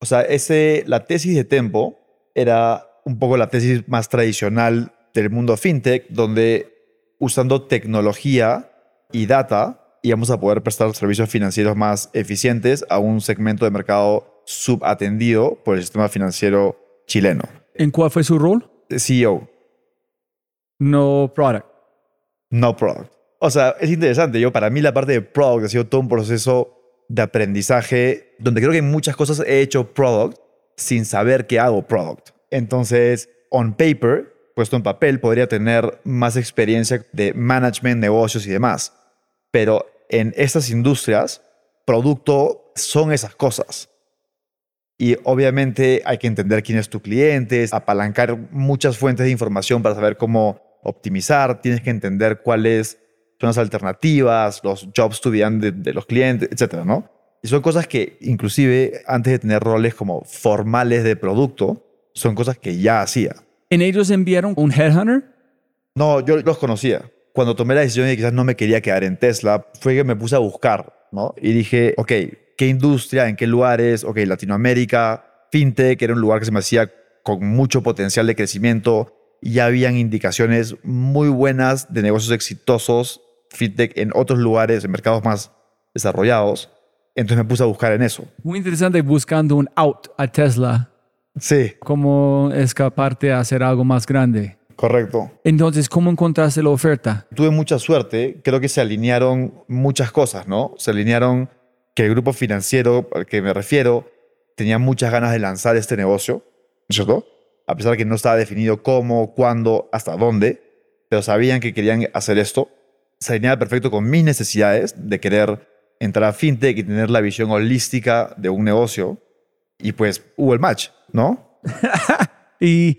O sea, ese, la tesis de Tempo era un poco la tesis más tradicional del mundo fintech, donde usando tecnología y data íbamos a poder prestar servicios financieros más eficientes a un segmento de mercado subatendido por el sistema financiero chileno. ¿En cuál fue su rol? CEO, No product. no product. O sea, es interesante. Yo, para mí, la parte de product ha sido todo un proceso de aprendizaje donde creo que muchas cosas he hecho product sin saber que hago product. Entonces, on paper, puesto en papel, podría tener más experiencia de management, negocios y demás. Pero en estas industrias, producto son esas cosas. Y obviamente hay que entender quién es tu cliente, apalancar muchas fuentes de información para saber cómo optimizar, tienes que entender cuáles son las alternativas, los jobs to be done de, de los clientes, etcétera, ¿no? Y son cosas que inclusive antes de tener roles como formales de producto, son cosas que ya hacía. ¿En ellos enviaron un headhunter? No, yo los conocía. Cuando tomé la decisión de que quizás no me quería quedar en Tesla, fue que me puse a buscar, ¿no? Y dije, ok, ¿qué industria? ¿En qué lugares? Ok, Latinoamérica, FinTech, era un lugar que se me hacía con mucho potencial de crecimiento. Y ya habían indicaciones muy buenas de negocios exitosos, FinTech, en otros lugares, en mercados más desarrollados. Entonces me puse a buscar en eso. Muy interesante buscando un out a Tesla. Sí, ¿Cómo escaparte a hacer algo más grande? correcto. Entonces, ¿cómo encontraste la oferta? tuve mucha suerte. Creo que se alinearon muchas cosas, ¿no? Se alinearon que el grupo financiero al que me refiero tenía muchas ganas de lanzar este negocio, ¿cierto? A pesar de que no estaba definido cómo, cuándo, hasta dónde, pero sabían que querían hacer esto. Se alineaba perfecto con mis necesidades de querer entrar a fintech y tener la visión holística de un negocio. Y pues hubo el match, ¿no? Y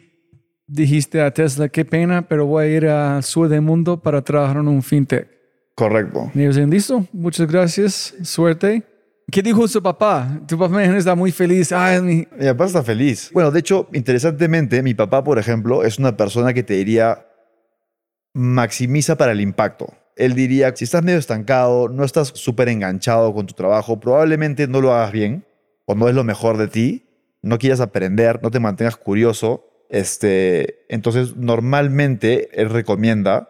dijiste a Tesla, qué pena, pero voy a ir al sur del mundo para trabajar en un fintech. Correcto. Y ellos dicen, listo, muchas gracias, suerte. ¿Qué dijo su papá? Tu papá está muy feliz. Ay, mi... Mi papá está feliz. Bueno, de hecho, interesantemente, mi papá, por ejemplo, es una persona que te diría maximiza para el impacto. Él diría, si estás medio estancado, no estás súper enganchado con tu trabajo, probablemente no lo hagas bien o no es lo mejor de ti, no quieras aprender, no te mantengas curioso. Este, entonces, normalmente él recomienda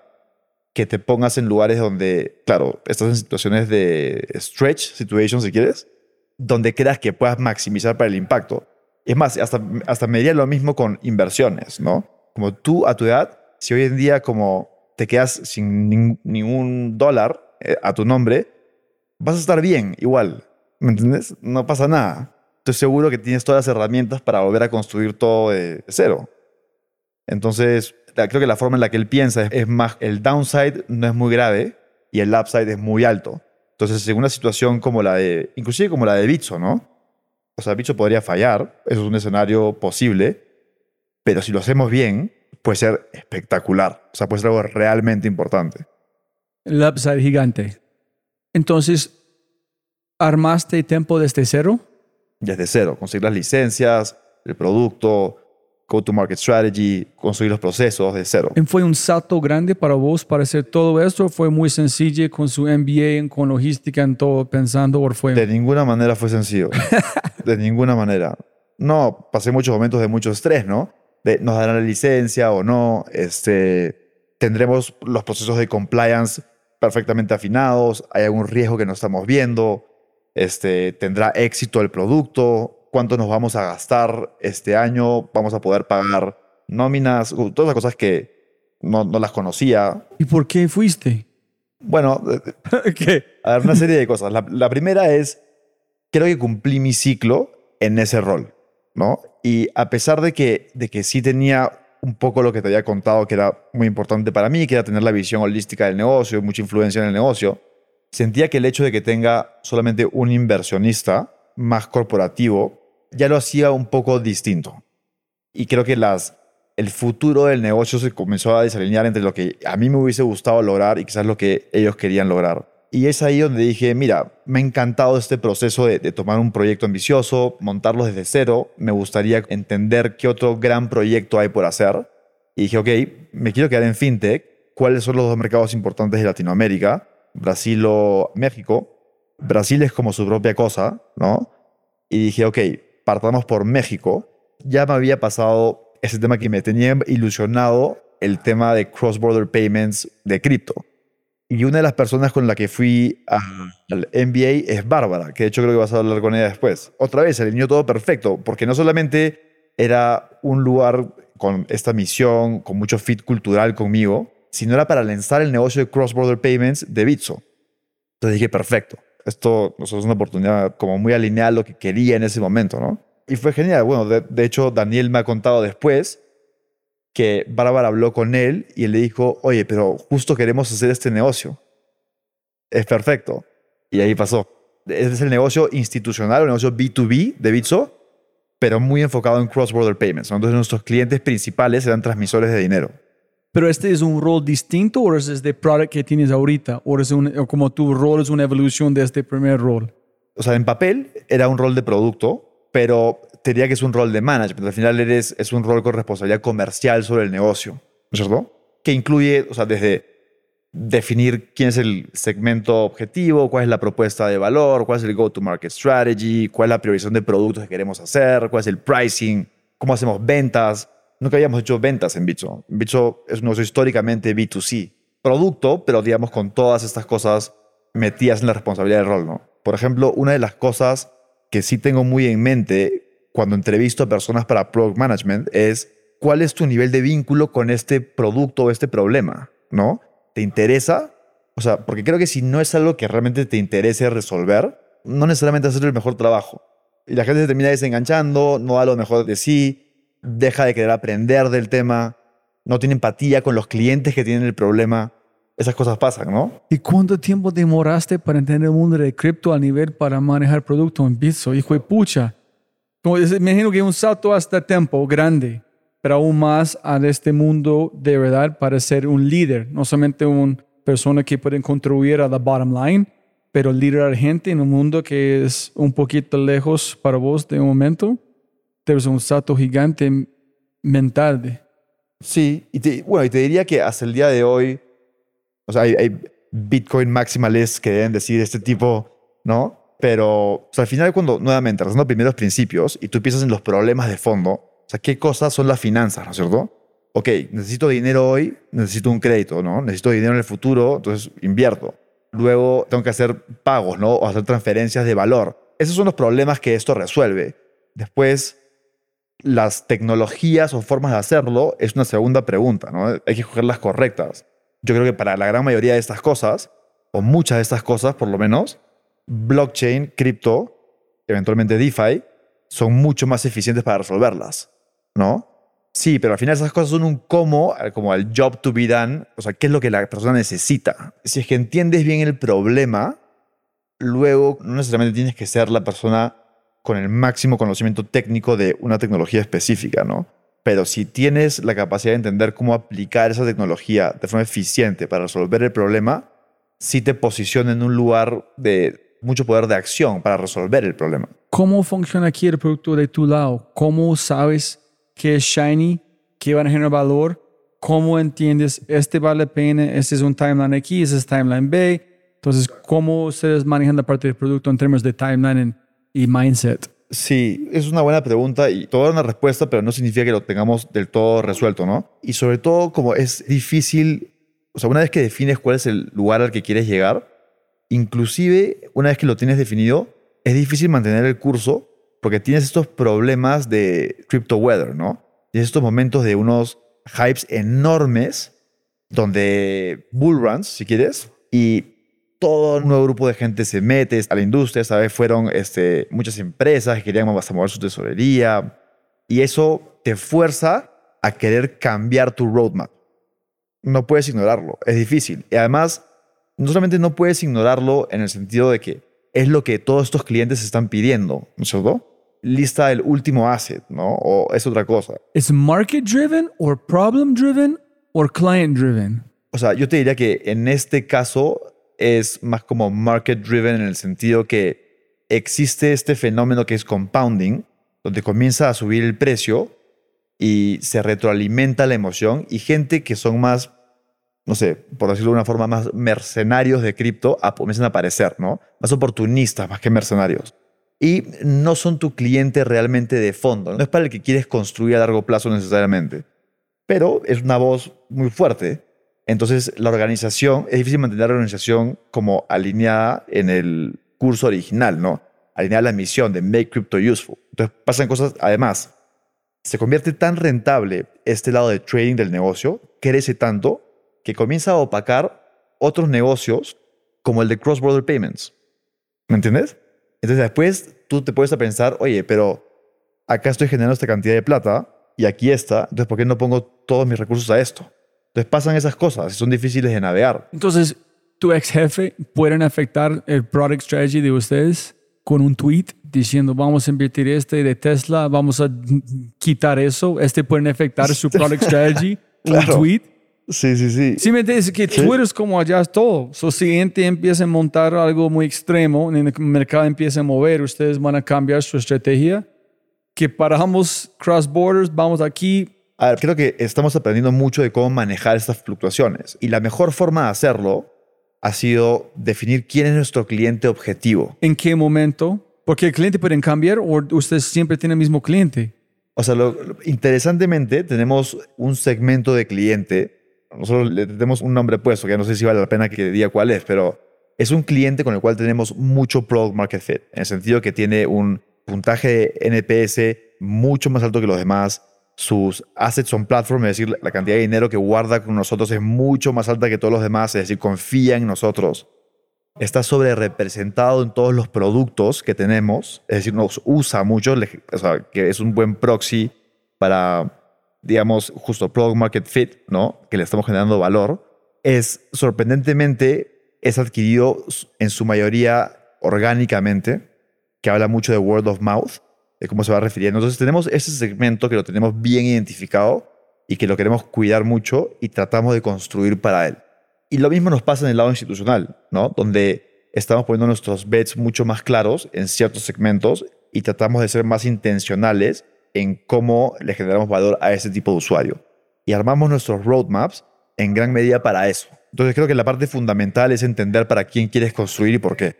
que te pongas en lugares donde, claro, estás en situaciones de stretch situation, si quieres, donde creas que puedas maximizar para el impacto. Es más, hasta, hasta me diría lo mismo con inversiones, ¿no? Como tú a tu edad, si hoy en día como te quedas sin nin- ningún dólar eh, a tu nombre, vas a estar bien igual, ¿me entiendes? No pasa nada. Estoy seguro que tienes todas las herramientas para volver a construir todo de cero. Entonces, creo que la forma en la que él piensa es, es más, el downside no es muy grave y el upside es muy alto. Entonces, en una situación como la de, inclusive como la de Bitso, ¿no? O sea, Bitso podría fallar, eso es un escenario posible, pero si lo hacemos bien, puede ser espectacular. O sea, puede ser algo realmente importante. El upside gigante. Entonces, ¿armaste tiempo desde cero? Desde cero, conseguir las licencias, el producto, go-to-market strategy, construir los procesos de cero. ¿Y ¿Fue un salto grande para vos para hacer todo esto? ¿O ¿Fue muy sencillo con su MBA, con logística, en todo pensando? ¿O fue De ninguna manera fue sencillo. de ninguna manera. No, pasé muchos momentos de mucho estrés, ¿no? De nos darán la licencia o no. Este, tendremos los procesos de compliance perfectamente afinados. Hay algún riesgo que no estamos viendo. este, tendrá éxito el producto, cuánto nos vamos a gastar este año, vamos a poder pagar nóminas, todas las cosas que no, no las conocía. ¿Y por qué fuiste? Bueno, eh, ¿Qué? a ver, una serie de cosas. La, la primera es, creo que cumplí mi ciclo en ese rol, ¿no? Y a pesar de que, de que sí tenía un poco lo que te había contado que era muy importante para mí, que era tener la visión holística del negocio, mucha influencia en el negocio, sentía que el hecho de que tenga solamente un inversionista más corporativo ya lo hacía un poco distinto. Y creo que las, el futuro del negocio se comenzó a desalinear entre lo que a mí me hubiese gustado lograr y quizás lo que ellos querían lograr. Y es ahí donde dije, mira, me ha encantado este proceso de, tomar un proyecto ambicioso, montarlo desde cero, me gustaría entender qué otro gran proyecto hay por hacer. Y dije, ok, me quiero quedar en fintech, ¿cuáles son los dos mercados importantes de Latinoamérica? Brasil o México. Brasil es como su propia cosa, ¿no? Y dije, ok, partamos por México. Ya me había pasado ese tema que me tenía ilusionado, el tema de cross-border payments de cripto. Y una de las personas con la que fui al MBA es Bárbara, que de hecho creo que vas a hablar con ella después. Otra vez, se alineó todo perfecto, porque no solamente era un lugar con esta misión, con mucho fit cultural conmigo, sino era para lanzar el negocio de cross-border payments de Bitso. Entonces dije, perfecto, esto es una oportunidad como muy alineada a lo que quería en ese momento, ¿no? Y fue genial. Bueno, de hecho, Daniel me ha contado después que Bárbara habló con él y él le dijo, oye, pero justo queremos hacer este negocio. Es perfecto. Y ahí pasó. Este es el negocio institucional, el negocio B2B de Bitso, pero muy enfocado en cross-border payments. Entonces nuestros clientes principales eran transmisores de dinero. ¿Pero este es un rol distinto o es este product que tienes ahorita? ¿O, es un, o como tu rol es una evolución de este primer rol? O sea, en papel era un rol de producto, pero te diría que es un rol de management. Al final eres, es un rol con responsabilidad comercial sobre el negocio, ¿no es cierto? Que incluye, o sea, desde definir quién es el segmento objetivo, cuál es la propuesta de valor, cuál es el go-to-market strategy, cuál es la priorización de productos que queremos hacer, cuál es el pricing, cómo hacemos ventas. Nunca habíamos hecho ventas en Bitso. Bitso es un negocio históricamente B2C. Producto, pero digamos con todas estas cosas metidas en la responsabilidad del rol, ¿no? Por ejemplo, una de las cosas que sí tengo muy en mente cuando entrevisto a personas para product management es cuál es tu nivel de vínculo con este producto o este problema, ¿no? ¿Te interesa? O sea, porque creo que si no es algo que realmente te interese resolver, no necesariamente hacer el mejor trabajo. Y la gente se termina desenganchando, no da lo mejor de sí, deja de querer aprender del tema, no tiene empatía con los clientes que tienen el problema. Esas cosas pasan, ¿no? ¿Y cuánto tiempo demoraste para entender el mundo de cripto a nivel para manejar producto en Bitso? Hijo de pucha. Como, es- imagino que un salto hasta tiempo grande, pero aún más a este mundo de verdad para ser un líder, no solamente una persona que puede contribuir a la bottom line, pero liderar gente en un mundo que es un poquito lejos para vos de un momento. Debe ser un salto gigante mental. de- Sí, y te, bueno, y te diría que hasta el día de hoy, o sea, hay, hay Bitcoin maximalists que deben decir este tipo, ¿no? Pero o sea, al final, cuando nuevamente, razonando primeros principios y tú piensas en los problemas de fondo, o sea, ¿qué cosas son las finanzas, ¿no es cierto? Ok, necesito dinero hoy, necesito un crédito, ¿no? Necesito dinero en el futuro, entonces invierto. Luego tengo que hacer pagos, ¿no? O hacer transferencias de valor. Esos son los problemas que esto resuelve. Después, las tecnologías o formas de hacerlo es una segunda pregunta, ¿no? Hay que escoger las correctas. Yo creo que para la gran mayoría de estas cosas, o muchas de estas cosas por lo menos, blockchain, cripto, eventualmente DeFi, son mucho más eficientes para resolverlas, ¿no? Sí, pero al final esas cosas son un cómo, como el job to be done, o sea, qué es lo que la persona necesita. Si es que entiendes bien el problema, luego no necesariamente tienes que ser la persona con el máximo conocimiento técnico de una tecnología específica, ¿no? Pero si tienes la capacidad de entender cómo aplicar esa tecnología de forma eficiente para resolver el problema, sí te posiciona en un lugar de mucho poder de acción para resolver el problema. ¿Cómo funciona aquí el producto de tu lado? ¿Cómo sabes qué es shiny, qué van a generar valor? ¿Cómo entiendes este vale la pena, este es un timeline aquí, este es timeline B? Entonces, ¿cómo ustedes manejan la parte del producto en términos de timeline y mindset? Sí, es una buena pregunta y toda una respuesta, pero no significa que lo tengamos del todo resuelto, ¿no? Y sobre todo, como es difícil, o sea, una vez que defines cuál es el lugar al que quieres llegar, inclusive una vez que lo tienes definido, es difícil mantener el curso porque tienes estos problemas de crypto weather, ¿no? Tienes estos momentos de unos hypes enormes donde bull runs, si quieres, y todo un nuevo grupo de gente se mete a la industria. Esta vez fueron este, muchas empresas que querían hasta mover su tesorería. Y eso te fuerza a querer cambiar tu roadmap. No puedes ignorarlo. Es difícil. Y además, no solamente no puedes ignorarlo en el sentido de que es lo que todos estos clientes están pidiendo, ¿no es cierto? Lista el último asset, ¿no? O es otra cosa. ¿Es market driven o problem driven o client driven? O sea, yo te diría que en este caso es más como market driven en el sentido que existe este fenómeno que es compounding, donde comienza a subir el precio y se retroalimenta la emoción y gente que son más, no sé, por decirlo de una forma, más mercenarios de cripto comienzan a aparecer, ¿no? Más oportunistas más que mercenarios. Y no son tu cliente realmente de fondo, no es para el que quieres construir a largo plazo necesariamente, pero es una voz muy fuerte entonces, la organización, es difícil mantener la organización como alineada en el curso original, ¿no? Alineada a la misión de Make Crypto Useful. Entonces, pasan cosas, además, se convierte tan rentable este lado de trading del negocio, crece tanto, que comienza a opacar otros negocios como el de cross-border payments. ¿Me entiendes? Entonces, después tú te puedes a pensar, oye, pero acá estoy generando esta cantidad de plata y aquí está, entonces, ¿por qué no pongo todos mis recursos a esto? Entonces pasan esas cosas, son difíciles de navegar. Entonces, tu ex jefe pueden afectar el product strategy de ustedes con un tweet diciendo vamos a invertir este de Tesla, vamos a quitar eso. Este pueden afectar su product strategy. Un tweet. Sí, sí, sí. Sí, me dice que Twitter es como allá es todo. So, si gente empieza a montar algo muy extremo, en el mercado empieza a mover, ustedes van a cambiar su estrategia. Que paramos cross borders, vamos aquí, a ver, creo que estamos aprendiendo mucho de cómo manejar estas fluctuaciones y la mejor forma de hacerlo ha sido definir quién es nuestro cliente objetivo. ¿En qué momento? Porque el cliente puede cambiar o usted siempre tiene el mismo cliente. O sea, interesantemente tenemos un segmento de cliente, nosotros le tenemos un nombre puesto, que no sé si vale la pena que diga cuál es, pero es un cliente con el cual tenemos mucho product market fit, en el sentido que tiene un puntaje NPS mucho más alto que los demás, sus assets on platform, es decir, la cantidad de dinero que guarda con nosotros es mucho más alta que todos los demás, es decir, confía en nosotros. Está sobre representado en todos los productos que tenemos, es decir, nos usa mucho, o sea, que es un buen proxy para, digamos, justo product market fit, ¿no? Que le estamos generando valor. Es sorprendentemente, es adquirido en su mayoría orgánicamente, que habla mucho de word of mouth de cómo se va refiriendo. Entonces tenemos ese segmento que lo tenemos bien identificado y que lo queremos cuidar mucho y tratamos de construir para él. Y lo mismo nos pasa en el lado institucional, ¿no? Donde estamos poniendo nuestros bets mucho más claros en ciertos segmentos y tratamos de ser más intencionales en cómo le generamos valor a ese tipo de usuario. Y armamos nuestros roadmaps en gran medida para eso. Entonces creo que la parte fundamental es entender para quién quieres construir y por qué.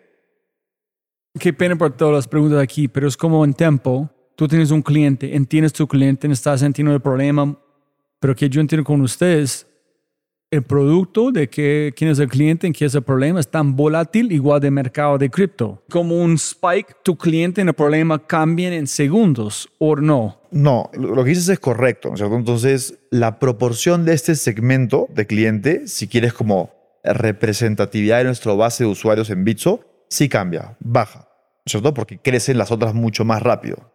Qué pena por todas las preguntas aquí, pero es como en Tempo, tú tienes un cliente, entiendes tu cliente, estás sintiendo el problema, pero que yo entiendo con ustedes, el producto de que, quién es el cliente, en qué es el problema, es tan volátil igual de mercado de cripto. Como un spike, tu cliente en el problema cambia en segundos, ¿o no? No, lo que dices es correcto, ¿cierto? Entonces, la proporción de este segmento de cliente, si quieres como representatividad de nuestra base de usuarios en Bitso, sí cambia, baja, ¿cierto? Porque crecen las otras mucho más rápido.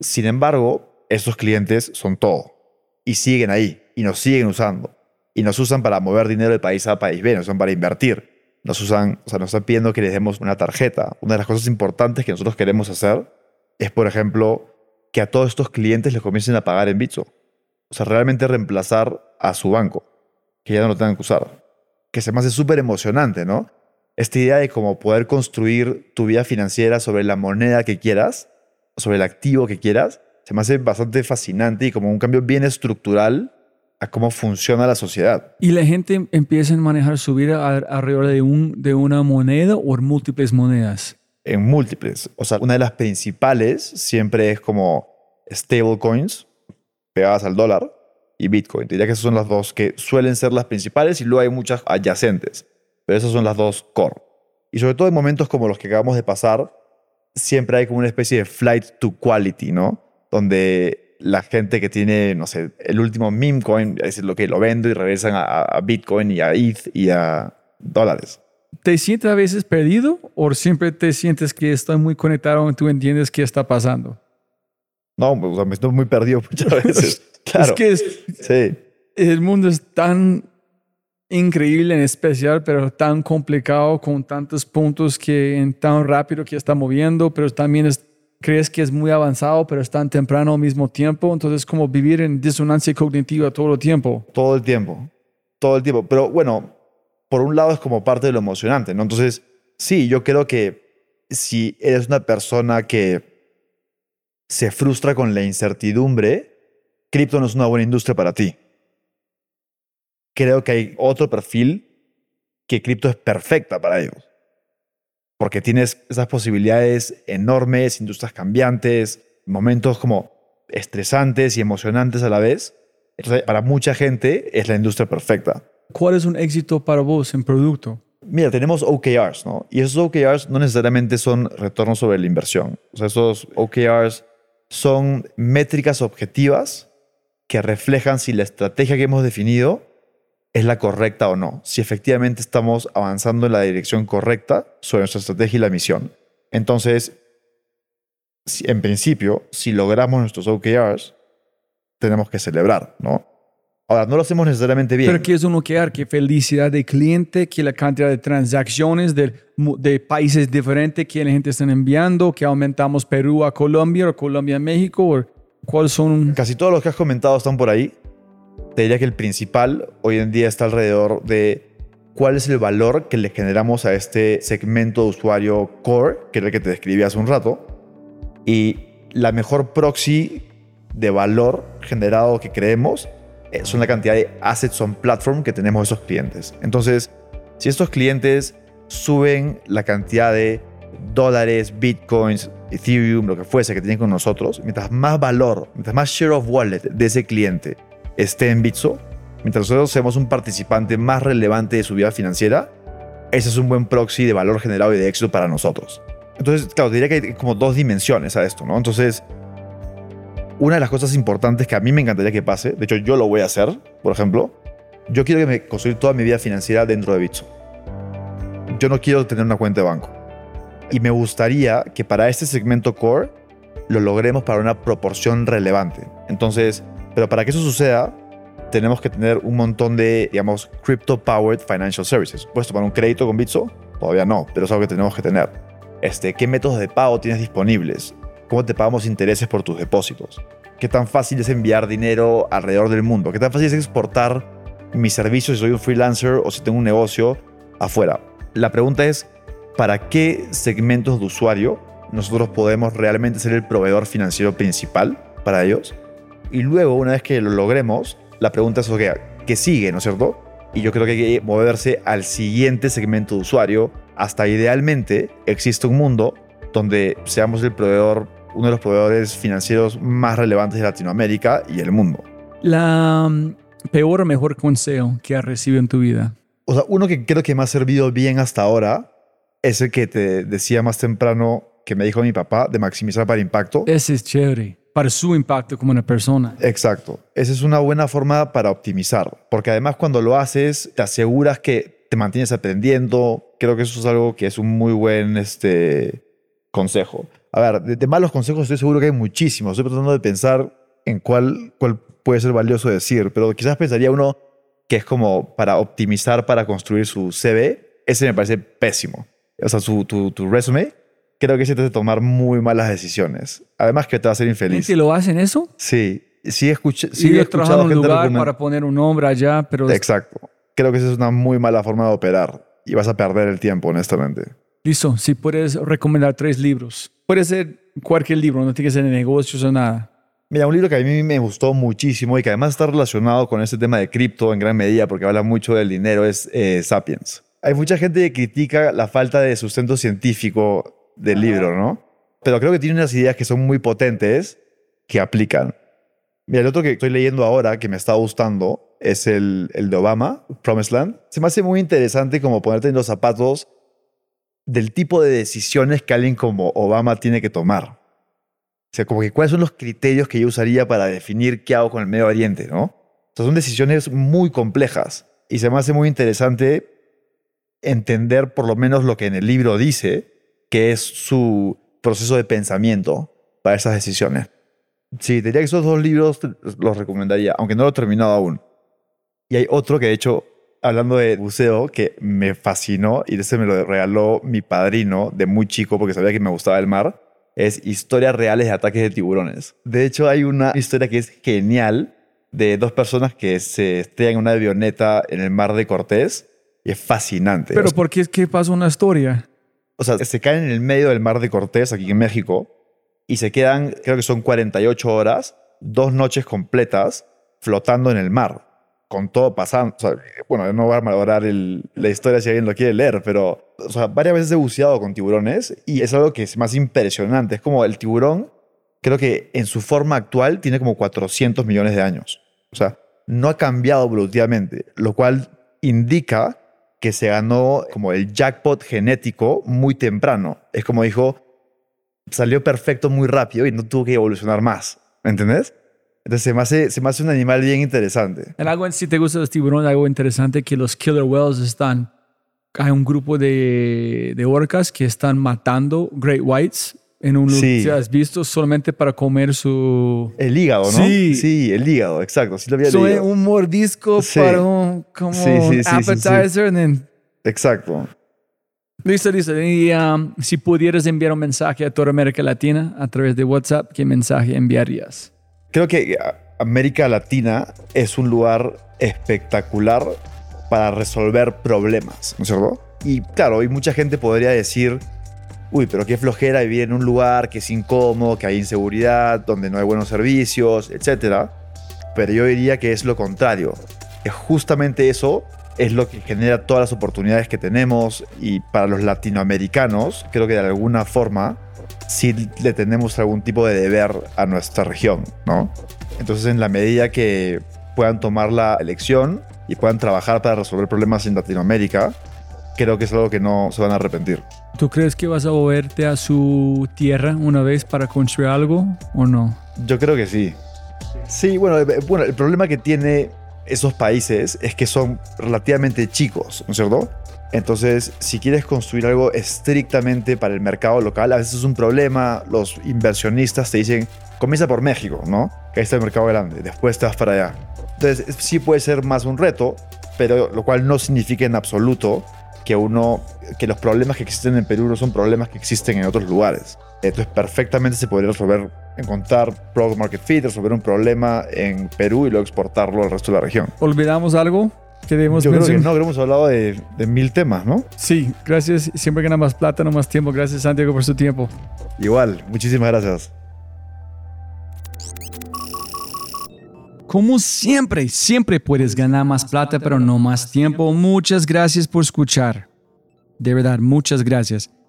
Sin embargo, esos clientes son todo y siguen ahí y nos siguen usando y nos usan para mover dinero de país A país B, nos usan para invertir. Nos usan, o sea, nos están pidiendo que les demos una tarjeta. Una de las cosas importantes que nosotros queremos hacer es, por ejemplo, que a todos estos clientes les comiencen a pagar en Bitso. O sea, realmente reemplazar a su banco, que ya no lo tengan que usar. Que se me hace súper emocionante, ¿no? esta idea de cómo poder construir tu vida financiera sobre la moneda que quieras, sobre el activo que quieras, se me hace bastante fascinante y como un cambio bien estructural a cómo funciona la sociedad. Y la gente empieza a manejar su vida alrededor de, un, de una moneda o múltiples monedas. En múltiples. O sea, una de las principales siempre es como stablecoins pegadas al dólar y Bitcoin. Diría que esas son las dos que suelen ser las principales y luego hay muchas adyacentes. Pero esas son las dos core. Y sobre todo en momentos como los que acabamos de pasar, siempre hay como una especie de flight to quality, ¿no? Donde la gente que tiene, no sé, el último meme coin, es lo que lo vendo y regresan a, a Bitcoin y a ETH y a dólares. ¿Te sientes a veces perdido o siempre te sientes que estoy muy conectado y tú entiendes qué está pasando? No, o sea, me estoy muy perdido muchas veces. Claro. Es que es- Sí. el mundo es tan increíble en especial, pero tan complicado con tantos puntos que en tan rápido que está moviendo, pero también es, crees que es muy avanzado, pero es tan temprano al mismo tiempo. Entonces, como vivir en disonancia cognitiva todo el tiempo. Todo el tiempo. Todo el tiempo. Pero bueno, por un lado es como parte de lo emocionante, ¿no? Entonces, sí, yo creo que si eres una persona que se frustra con la incertidumbre, cripto no es una buena industria para ti. Creo que hay otro perfil que cripto es perfecta para ellos. Porque tienes esas posibilidades enormes, industrias cambiantes, momentos como estresantes y emocionantes a la vez. Entonces, para mucha gente es la industria perfecta. ¿Cuál es un éxito para vos en producto? Mira, tenemos OKRs, ¿no? Y esos OKRs no necesariamente son retornos sobre la inversión. O sea, esos OKRs son métricas objetivas que reflejan si la estrategia que hemos definido es la correcta o no. Si efectivamente estamos avanzando en la dirección correcta sobre nuestra estrategia y la misión. Entonces, en principio, si logramos nuestros OKRs, tenemos que celebrar, ¿no? Ahora, no lo hacemos necesariamente bien. Pero ¿qué es un OKR? ¿Qué felicidad de cliente? ¿Qué la cantidad de transacciones de, de países diferentes que la gente está enviando? ¿Que aumentamos Perú a Colombia o Colombia a México? ¿O ¿Cuáles son? Casi todos los que has comentado están por ahí. Diría que el principal hoy en día está alrededor de cuál es el valor que le generamos a este segmento de usuario core, que era el que te describí hace un rato. Y la mejor proxy de valor generado que creemos eh, son la cantidad de assets on platform que tenemos esos clientes. Entonces, si estos clientes suben la cantidad de dólares, bitcoins, Ethereum, lo que fuese que tienen con nosotros, mientras más valor, mientras más share of wallet de ese cliente esté en Bitso, mientras nosotros seamos un participante más relevante de su vida financiera, ese es un buen proxy de valor generado y de éxito para nosotros. Entonces, claro, diría que hay como dos dimensiones a esto, ¿no? Entonces, una de las cosas importantes que a mí me encantaría que pase, de hecho yo lo voy a hacer, por ejemplo, yo quiero que me construir toda mi vida financiera dentro de Bitso. Yo no quiero tener una cuenta de banco. Y me gustaría que para este segmento core lo logremos para una proporción relevante. Entonces, pero para que eso suceda, tenemos que tener un montón de, digamos, crypto-powered financial services. ¿Puedes tomar un crédito con Bitso? Todavía no, pero es algo que tenemos que tener. Este, ¿Qué métodos de pago tienes disponibles? ¿Cómo te pagamos intereses por tus depósitos? ¿Qué tan fácil es enviar dinero alrededor del mundo? ¿Qué tan fácil es exportar mis servicios si soy un freelancer o si tengo un negocio afuera? La pregunta es, ¿para qué segmentos de usuario nosotros podemos realmente ser el proveedor financiero principal para ellos? Y luego, una vez que lo logremos, la pregunta es, ok, ¿qué sigue, no es cierto? Y yo creo que hay que moverse al siguiente segmento de usuario hasta idealmente existe un mundo donde seamos el proveedor, uno de los proveedores financieros más relevantes de Latinoamérica y el mundo. La mm, peor o mejor consejo que has recibido en tu vida. O sea, uno que creo que me ha servido bien hasta ahora es el que te decía más temprano que me dijo mi papá de maximizar para impacto. Ese es chévere. Para su impacto como una persona. Exacto. Esa es una buena forma para optimizar, porque además cuando lo haces te aseguras que te mantienes aprendiendo. Creo que eso es algo que es un muy buen este, consejo. A ver, de, de malos consejos estoy seguro que hay muchísimos. Estoy tratando de pensar en cuál, cuál puede ser valioso decir, pero quizás pensaría uno que es como para optimizar, para construir su CV. Ese me parece pésimo. O sea, su, tu, tu resume, creo que ese te hace tomar muy malas decisiones. Además que te va a hacer infeliz. ¿Gente lo hacen eso? Sí, sí, escuché, sí Sí, he escuchado en un lugar para poner un nombre allá, pero Exacto. Creo que esa es una muy mala forma de operar y vas a perder el tiempo, honestamente. listo. Si puedes recomendar tres libros. Puede ser cualquier libro, no tiene que ser de negocios o nada. Mira, un libro que a mí me gustó muchísimo y que además está relacionado con este tema de cripto en gran medida porque habla mucho del dinero es eh, Sapiens. Hay mucha gente que critica la falta de sustento científico del libro, ¿no? Pero creo que tiene unas ideas que son muy potentes que aplican. Mira, el otro que estoy leyendo ahora que me está gustando es el, el de Obama, Promised Land. Se me hace muy interesante como ponerte en los zapatos del tipo de decisiones que alguien como Obama tiene que tomar. O sea, como que cuáles son los criterios que yo usaría para definir qué hago con el Medio Oriente, ¿no? O sea, son decisiones muy complejas y se me hace muy interesante entender por lo menos lo que en el libro dice, que es su proceso de pensamiento para esas decisiones. Sí, diría que esos dos libros los recomendaría, aunque no lo he terminado aún. Y hay otro que de hecho, hablando de buceo, que me fascinó y ese me lo regaló mi padrino de muy chico porque sabía que me gustaba el mar, es historias reales de ataques de tiburones. De hecho, hay una historia que es genial de dos personas que se estrellan en una avioneta en el mar de Cortés y es fascinante. Pero ¿por qué, qué pasa una historia? O sea, se caen en el medio del mar de Cortés, aquí en México, y se quedan, creo que son 48 horas, dos noches completas, flotando en el mar, con todo pasando. O sea, bueno, no voy a malograr la historia si alguien lo quiere leer, pero varias veces he buceado con tiburones y es algo que es más impresionante. Es como el tiburón, creo que en su forma actual tiene como 400 millones de años. O sea, no ha cambiado evolutivamente, lo cual indica que se ganó como el jackpot genético muy temprano. Es como dijo, salió perfecto muy rápido y no tuvo que evolucionar más. ¿Me entendés? Entonces se me, hace, se me hace un animal bien interesante. En algo, si te gustan los tiburones, algo interesante que los killer whales están. Hay un grupo de, de orcas que están matando great whites en un lugar. Sí. ¿Has visto? Solamente para comer su. El hígado, ¿no? Sí. Sí, el hígado, exacto. Sí lo había So, leído. un mordisco Sí. para un como Sí, sí, sí, sí, appetizer. Exacto. Listo, listo. Y um, si pudieras enviar un mensaje a toda América Latina a través de WhatsApp, ¿qué mensaje enviarías? Creo que a- América Latina es un lugar espectacular para resolver problemas, ¿no es cierto? Y claro, y mucha gente podría decir, uy, pero qué flojera vivir en un lugar que es incómodo, que hay inseguridad, donde no hay buenos servicios, etc. Pero yo diría que es lo contrario. Que justamente eso es lo que genera todas las oportunidades que tenemos y para los latinoamericanos, creo que de alguna forma sí le tenemos algún tipo de deber a nuestra región, ¿no? Entonces, en la medida que puedan tomar la elección y puedan trabajar para resolver problemas en Latinoamérica, creo que es algo que no se van a arrepentir. ¿Tú crees que vas a moverte a su tierra una vez para construir algo o no? Yo creo que sí. Sí, bueno, eh, bueno, el problema que tiene esos países es que son relativamente chicos, ¿no es cierto? Entonces, si quieres construir algo estrictamente para el mercado local, a veces es un problema. Los inversionistas te dicen, comienza por México, ¿no? Que ahí está el mercado grande, después te vas para allá. Entonces, es- sí puede ser más un reto, pero lo cual no significa en absoluto que uno, que los problemas que existen en Perú no son problemas que existen en otros lugares. Entonces, perfectamente se podría resolver, encontrar product market fit, resolver un problema en Perú y luego exportarlo al resto de la región. ¿Olvidamos algo que debemos Yo creo que no, creo que hemos hablado de, de mil temas, ¿no? Sí, gracias. Siempre gana más plata, no más tiempo. Gracias, Santiago, por su tiempo. Igual, muchísimas gracias. Como siempre, siempre puedes ganar más plata, pero no más tiempo. Muchas gracias por escuchar. De verdad, muchas gracias.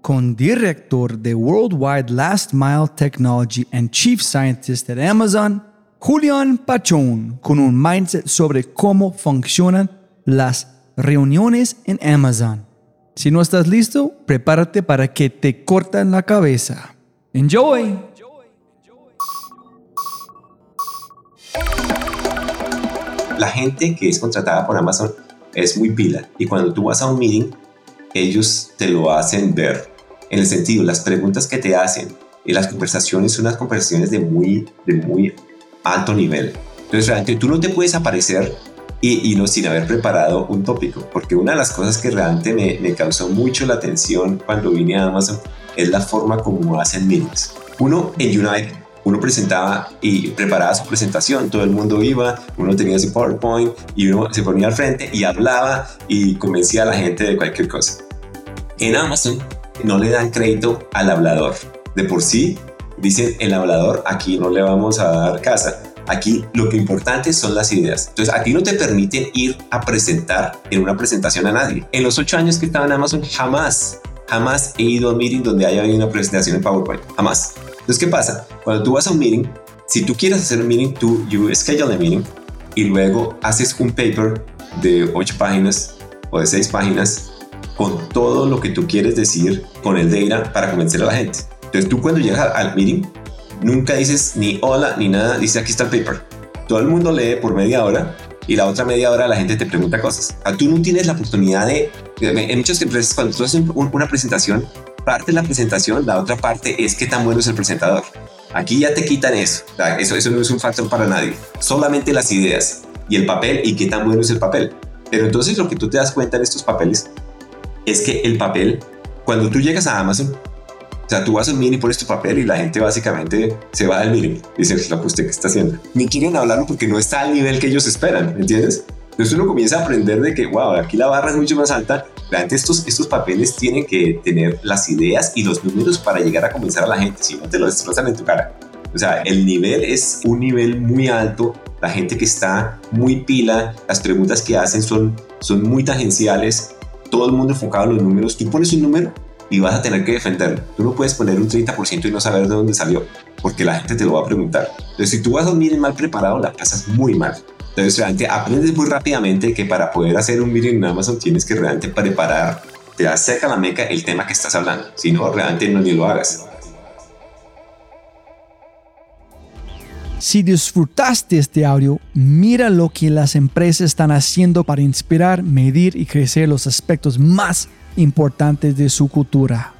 Con director de Worldwide Last Mile Technology and Chief Scientist at Amazon, Julián Pachón, con un mindset sobre cómo funcionan las reuniones en Amazon. Si no estás listo, prepárate para que te corten la cabeza. Enjoy! la gente que es contratada por Amazon es muy pila y cuando tú vas a un meeting, ellos te lo hacen ver. En el sentido, las preguntas que te hacen y las conversaciones son unas conversaciones de muy, de muy alto nivel. Entonces, realmente tú no te puedes aparecer y, y no sin haber preparado un tópico, porque una de las cosas que realmente me, me causó mucho la atención cuando vine a Amazon es la forma como hacen meetings. Uno en United uno presentaba y preparaba su presentación, todo el mundo iba, uno tenía su PowerPoint y uno se ponía al frente y hablaba y convencía a la gente de cualquier cosa. En Amazon, no le dan crédito al hablador. De por sí, dicen el hablador, aquí no le vamos a dar casa. Aquí lo que importante son las ideas. Entonces, a ti no te permiten ir a presentar en una presentación a nadie. En los ocho años que estaba en Amazon, jamás, jamás he ido a un meeting donde haya habido una presentación en PowerPoint. Jamás. Entonces, ¿qué pasa? Cuando tú vas a un meeting, si tú quieres hacer un meeting, tú you schedule a meeting y luego haces un paper de ocho páginas o de seis páginas con todo lo que tú quieres decir con el data para convencer a la gente. Entonces tú cuando llegas al meeting, nunca dices ni hola ni nada, dice aquí está el paper. Todo el mundo lee por media hora y la otra media hora la gente te pregunta cosas. A tú no tienes la oportunidad de, en muchas empresas cuando tú haces una presentación, parte de la presentación, la otra parte es qué tan bueno es el presentador. Aquí ya te quitan eso. Eso, eso no es un factor para nadie. Solamente las ideas y el papel y qué tan bueno es el papel. Pero entonces lo que tú te das cuenta en estos papeles es que el papel, cuando tú llegas a Amazon, o sea, tú vas a un mini, pones tu papel y la gente básicamente se va del mini. Dice, lo que usted que está haciendo. Ni quieren hablarlo porque no está al nivel que ellos esperan, ¿entiendes? Entonces uno comienza a aprender de que, wow, aquí la barra es mucho más alta. Realmente estos, estos papeles tienen que tener las ideas y los números para llegar a convencer a la gente, si no te lo destrozan en tu cara. O sea, el nivel es un nivel muy alto, la gente que está muy pila, las preguntas que hacen son, son muy tangenciales, todo el mundo enfocado en los números. Tú pones un número y vas a tener que defenderlo. Tú no puedes poner un 30% y no saber de dónde salió, porque la gente te lo va a preguntar. Entonces, si tú vas a meeting mal preparado, la pasas muy mal. Entonces, realmente aprendes muy rápidamente que para poder hacer un meeting en Amazon tienes que realmente preparar, te acerca la meca el tema que estás hablando. Si no, realmente no ni lo hagas. Si disfrutaste este audio, mira lo que las empresas están haciendo para inspirar, medir y crecer los aspectos más importantes de su cultura.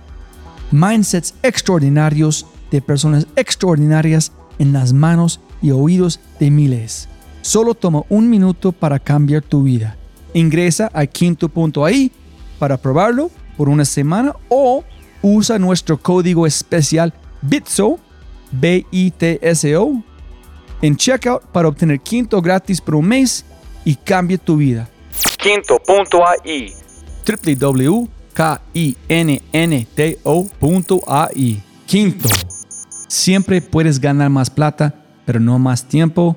Mindsets extraordinarios de personas extraordinarias en las manos y oídos de miles. Solo toma un minuto para cambiar tu vida. Ingresa a quinto.ai para probarlo por una semana o usa nuestro código especial BITSO, B-I-T-S-O, en checkout para obtener Quinto gratis por un mes y cambie tu vida. Quinto.ai www.kinnto.ai Quinto. Siempre puedes ganar más plata, pero no más tiempo.